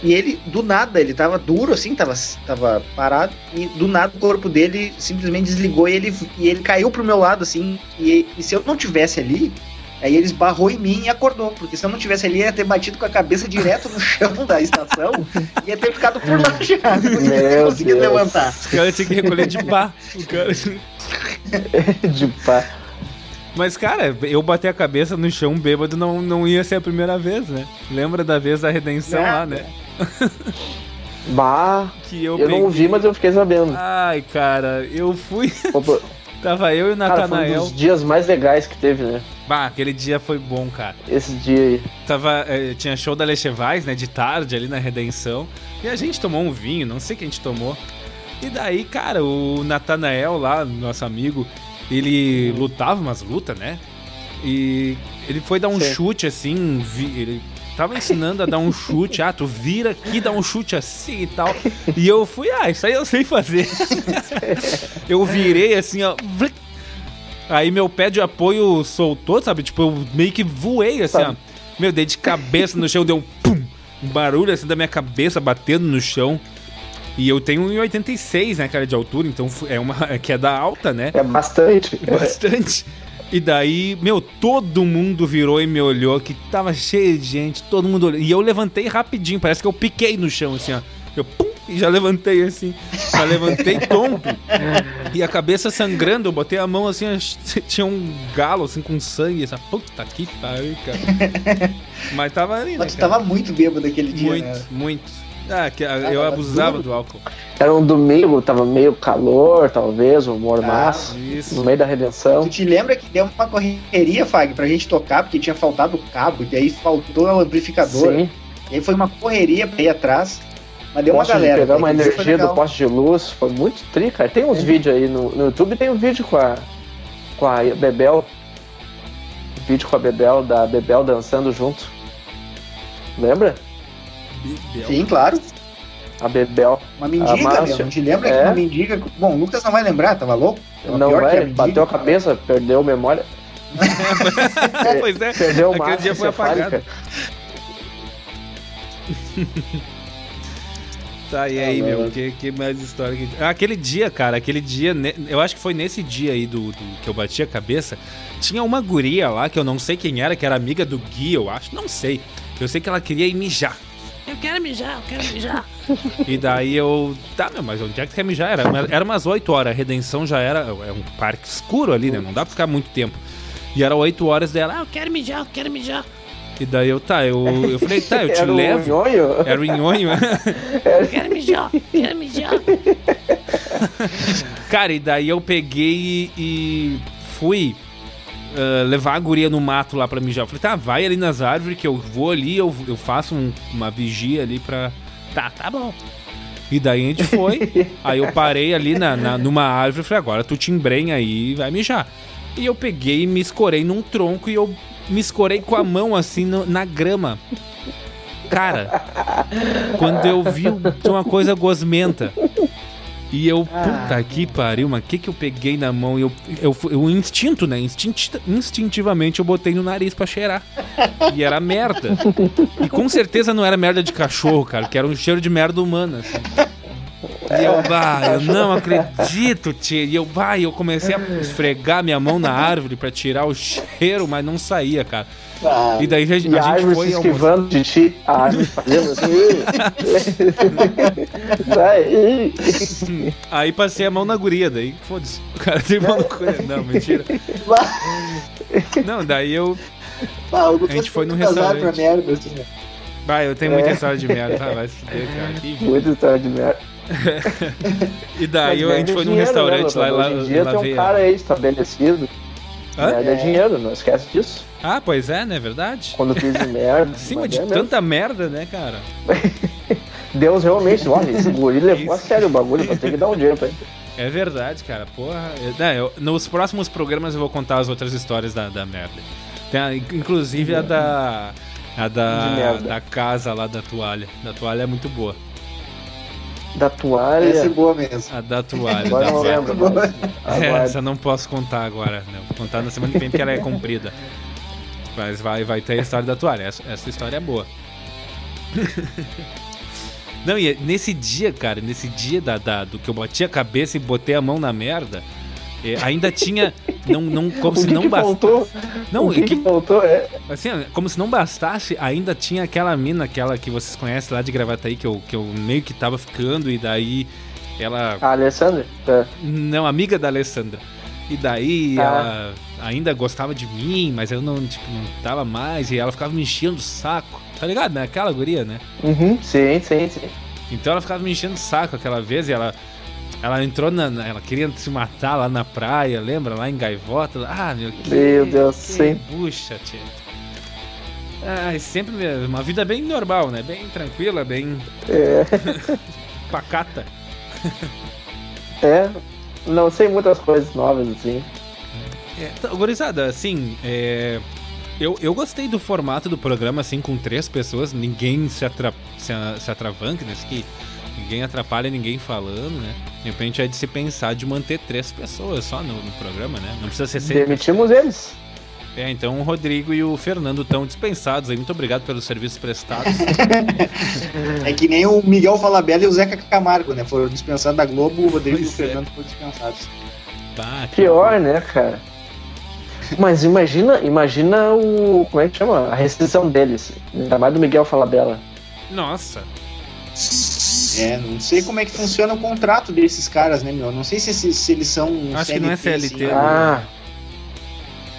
E ele, do nada, ele tava duro assim, tava, tava parado. E do nada o corpo dele simplesmente desligou e ele, e ele caiu pro meu lado, assim. E, e se eu não tivesse ali, aí ele esbarrou em mim e acordou. Porque se eu não tivesse ali, ia ter batido com a cabeça direto no chão da estação. e ia ter ficado por lá já. Não Deus. levantar. Os caras tinham que recolher de pá. O cara- De pá. Mas, cara, eu bater a cabeça no chão bêbado não, não ia ser a primeira vez, né? Lembra da vez da redenção Nada. lá, né? Bah, Que eu, eu não vi, mas eu fiquei sabendo. Ai, cara, eu fui. Opa, Tava eu e o Cara, foi um Natanael. dos dias mais legais que teve, né? Bah, aquele dia foi bom, cara. Esse dia aí. Tava, eh, tinha show da Lechevais, né, de tarde ali na Redenção. E a gente tomou um vinho, não sei o que a gente tomou. E daí, cara, o Natanael lá, nosso amigo, ele lutava umas lutas, né? E ele foi dar um Sim. chute assim, ele tava ensinando a dar um chute, ah, tu vira aqui, dá um chute assim e tal. E eu fui, ah, isso aí eu sei fazer. eu virei assim, ó. Aí meu pé de apoio soltou, sabe? Tipo, eu meio que voei assim, Sabe. ó. Meu, dei de cabeça no chão, deu um pum, um barulho assim da minha cabeça batendo no chão. E eu tenho 1,86, né, cara, de altura, então é uma que é da alta, né? É bastante. Bastante. E daí, meu, todo mundo virou e me olhou, que tava cheio de gente, todo mundo olhou. E eu levantei rapidinho, parece que eu piquei no chão, assim, ó. Eu, pum, e já levantei, assim. Já levantei tonto. E a cabeça sangrando, eu botei a mão, assim, tinha um galo, assim, com sangue. Essa puta que pariu, cara. Mas tava ali, né, Mas tu cara? tava muito bêbado aquele dia, Muito, né? muito. Ah, que, eu tava abusava tudo. do álcool. Era um domingo, tava meio calor, talvez, um mormaço. Isso. No meio da redenção. Tu te lembra que deu uma correria, Fag, pra gente tocar, porque tinha faltado o cabo, e aí faltou o amplificador. Sim. E aí foi uma correria pra ir atrás. Mas deu uma Poste de galera. pegar uma dia foi energia do poste de luz. Foi muito tri, cara. Tem uns vídeos aí no, no YouTube, tem um vídeo com a, com a Bebel. Vídeo com a Bebel, da Bebel dançando junto. Lembra? Sim, claro. A Bebel. Uma mendiga, Ah, Márcio. meu. Te lembra que É. uma mendiga. Bom, o Lucas não vai lembrar, tava louco? Tava Não pior que a vai, mendiga. bateu a cabeça, perdeu a memória. pois é. Perdeu o Aquele massa dia foi apagado. Tá, e aí, meu, que, que mais história que. Ah, aquele dia, cara, aquele dia, eu acho que foi nesse dia aí do, do- que eu bati a cabeça. Tinha uma guria lá que eu não sei quem era, que era amiga do Gui, eu acho, não sei. Eu sei que ela queria ir mijar. Eu quero mijar, eu quero mijar. e daí eu. Tá, meu, mas onde é que tu quer mijar? Era, era umas 8 horas, a redenção já era. É um parque escuro ali, né? Não dá pra ficar muito tempo. E era 8 horas dela, ah, eu quero mijar, eu quero mijar. E daí eu, tá, eu, eu falei, tá, eu te Era um levo. nhonho? Era o nhonho, Quero mijar, quero mijar. Cara, e daí eu peguei e, e fui ah, levar a guria no mato lá pra mijar. Eu falei, tá, vai ali nas árvores que eu vou ali, eu, eu faço um- uma vigia ali pra. Tá, tá bom. E daí a gente foi. aí eu parei ali na, na- numa árvore e falei, agora tu te embrenha aí e vai mijar. E eu peguei e me escorei num tronco e eu me escorei com a mão assim no- na grama. Cara, quando eu vi uma coisa gosmenta. E eu, puta que pariu, mas o que que eu peguei na mão? E eu, eu, o instinto, né? Instinti- instintivamente eu botei no nariz pra cheirar. E era merda. E com certeza não era merda de cachorro, cara, que era um cheiro de merda humana, assim. E eu, bah, eu não acredito, tia. E eu, bah, eu comecei a esfregar minha mão na árvore pra tirar o cheiro, mas não saía, cara. Ah, E daí a, gente- E a a árvore foi se almoçar. esquivando de ti, a árvore fazendo assim. Daí. Aí passei a mão na guria, daí foda-se. O cara tem mão no cu. Não, mentira. Não, daí eu. ah, A gente foi num restaurante. pra merda, assim? Vai, eu tenho É. muita história de merda. Ah, vai se fuder, cara. Muita história de merda. E daí a gente foi num dinheiro, restaurante né, lá lá, Hoje em dia lá tem um veio. cara aí estabelecido. Hã? Merda é dinheiro, não esquece disso. Ah, pois é, né? Verdade? Quando fiz merda. Acima de é tanta merda, né, cara? Deus realmente, olha, esse guri levou a sério o bagulho, vou ter que dar um dinheiro pra ele. É verdade, cara. Porra. Eu- né, eu- nos próximos programas eu vou contar as outras histórias da, da merda. Tem a- inclusive a da. A da, da casa lá da toalha. Da toalha é muito boa. Da toalha. Essa é boa mesmo. A da toalha. Agora da eu não toalha. lembro mais. É, essa eu não posso contar agora. Né? Vou contar na semana que vem porque ela é comprida. Mas vai, vai ter a história da toalha. Essa, essa história é boa. Não, e nesse dia, cara, nesse dia da, da- do que eu bati a cabeça e botei a mão na merda, eh, ainda tinha. Não, não, como o se que não que bastasse. faltou? Não, o é que, que- que faltou é... Assim, como se não bastasse, ainda tinha aquela mina, aquela que vocês conhecem lá de Gravataí, que eu, que eu meio que tava ficando, e daí ela. A Alessandra? É. Não, amiga da Alessandra. E daí Ah. ela ainda gostava de mim, mas eu não, tipo, não tava mais, e ela ficava me enchendo o saco. Tá ligado, né? Aquela guria, né? Uhum, sim, sim, sim. Então ela ficava me enchendo o saco aquela vez e ela. Ela entrou na. na- Ela queria se matar lá na praia, lembra? Lá em Gaivota. Ah, meu que, Meu Deus, que sim. Bucha, tia. Ah, sempre uma vida bem normal, né? Bem tranquila, bem É, pacata. é, não sei muitas coisas novas assim. É, tá, gurizada, assim, é, eu, eu gostei do formato do programa, assim, com três pessoas, ninguém se, atra, se, se atravanca, né? Que ninguém atrapalha ninguém falando, né? De repente é de se pensar de manter três pessoas só no, no programa, né? Não precisa ser sempre. Demitimos eles. É, então o Rodrigo e o Fernando estão dispensados aí. Muito obrigado pelos serviços prestados. É que nem o Miguel Falabella e o Zeca Camargo, né? Foram dispensados da Globo, o Rodrigo e o Pois é. Fernando foram dispensados. Que Pior, né, cara? Mas imagina, imagina o. Como é que chama? A restrição deles. Ainda mais do Miguel Falabella. Nossa. É, não sei como é que funciona o contrato desses caras, né, meu? Não sei se, se, se eles são. Acho que não é CLT, assim, né? Ah,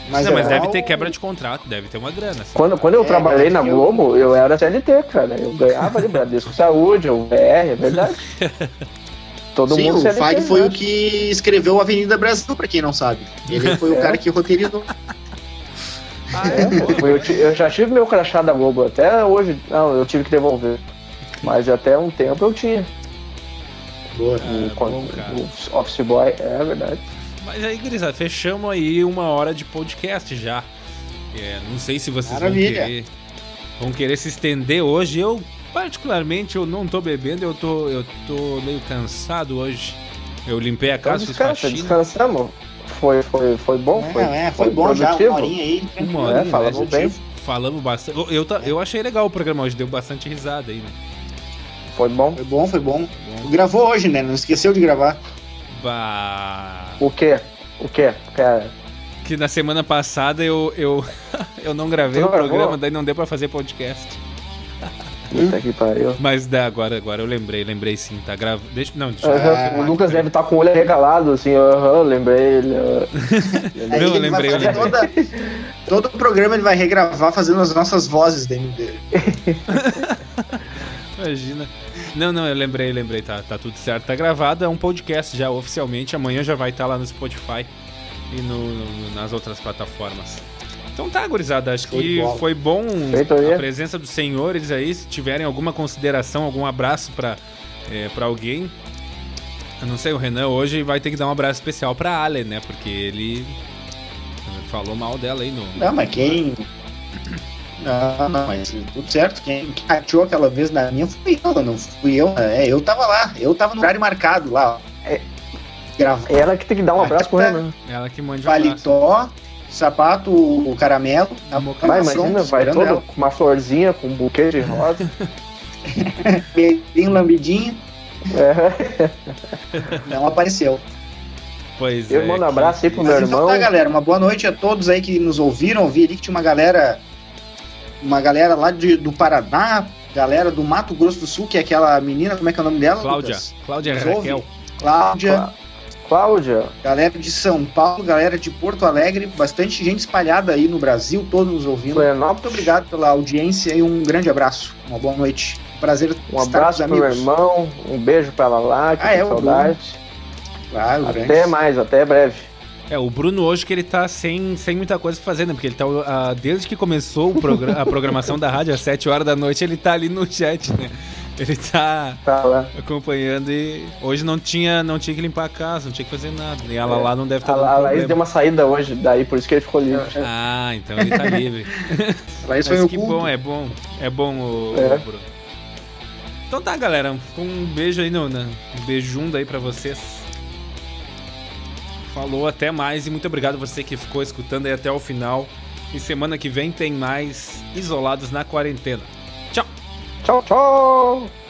mas, não, mas é deve o- ter quebra de contrato, deve ter uma grana. assim. quando, quando eu É, trabalhei na eu- Globo, eu era CLT, cara. Eu ganhava ali Bradesco Saúde, o VR, é verdade. Todo Sim, mundo o CLT. Fag foi né? o que escreveu Avenida Brasil, pra quem não sabe. Ele foi o É. cara que roteirizou. Ah, É, eu, eu já tive meu crachá da Globo, até hoje. Não, eu tive que devolver. Mas até um tempo eu tinha. Boa. Ah, o, bom, o Office Boy, é verdade. Mas aí, gurizada, fechamos aí uma hora de podcast já. É, não sei se vocês Maravilha. vão querer, vão querer se estender hoje. Eu, particularmente, eu não tô bebendo, eu tô, eu tô meio cansado hoje. Eu limpei a Então casa, fiz descansa, faxina. descansamos. Foi, foi, foi bom? É, Foi, é, foi, bom já, produtivo? uma horinha aí. Uma É, horinha, falamos né? bem. Falamos bastante. Eu, eu, eu achei legal o programa hoje, deu bastante risada aí, né? Foi bom. Foi bom, foi bom. Gravou hoje, né? Não esqueceu de gravar. Bah. O quê? O quê? Cara, Que na semana passada eu, eu, eu não gravei o não gravou? programa, daí não deu pra fazer podcast. puta que pariu. Mas da, agora, agora eu lembrei, lembrei sim, tá gravando. Deixa, não, deixa o Lucas deve estar com o olho regalado, assim, aham, lembrei. Aí Não, lembrei, eu lembrei. toda- todo o programa ele vai regravar fazendo as nossas vozes dentro dele. Imagina. Não, não, eu lembrei, lembrei, tá, tá tudo certo. Tá gravado, é um podcast já oficialmente. Amanhã já vai estar lá no Spotify e no, no- nas outras plataformas. Então tá, gurizada, acho que foi bom a presença dos senhores aí. Se tiverem alguma consideração, algum abraço pra, é, pra alguém. Eu não sei, o Renan hoje vai ter que dar um abraço especial pra Allen, né? Porque ele falou mal dela aí no. Não, mas quem. Não, não, mas tudo certo. Quem, achou aquela vez na minha fui eu, não fui eu. É, eu tava lá, eu tava no horário marcado lá, ó. É. Grava- Ela que tem que dar um abraço pro Renan. Ela que mande um abraço. Paletó, sapato, o caramelo. a boca Vai, na imagina, vai todo com uma florzinha, com um buquê de rosa. ela. Bem lambidinho, É. não apareceu. Pois Eu é. mando um que- abraço aí pro Mas meu então irmão. tá, galera. Uma boa noite a todos aí que nos ouviram. Eu Vi ali que tinha uma galera. Uma galera lá de, do Paraná, galera do Mato Grosso do Sul, que é aquela menina, como é que é o nome dela? Cláudia. Lucas? Cláudia Nos ouve? Raquel. Cláudia, Cláudia, galera de São Paulo, galera de Porto Alegre, bastante gente espalhada aí no Brasil, todos nos ouvindo. Muito Florianópolis. obrigado pela audiência e um grande abraço. Uma boa noite. Prazer Um estar abraço com pro meu irmão, um beijo pra Lalá, que Ah, é, saudade. Claro, Até grande. mais, até breve. É, o Bruno hoje que ele tá sem, sem muita coisa pra fazer, né? Porque ele tá. ah, desde que começou progra- a programação da rádio às 7 horas da noite, ele tá ali no chat, né? Ele tá Tá lá. acompanhando e hoje não tinha, não tinha que limpar a casa, não tinha que fazer nada. E ela lá não deve estar A, dando a Laís problema. deu uma saída hoje, daí por isso que ele ficou livre. Ah, então ele tá livre. Laís foi Mas que culto. bom, é bom. É bom o, É. o Bruno. Então tá, galera. Um beijo aí, no, um beijunda aí pra vocês. Falou, até mais e muito obrigado você que ficou escutando aí até o final. E semana que vem tem mais Isolados na Quarentena. Tchau! Tchau, tchau!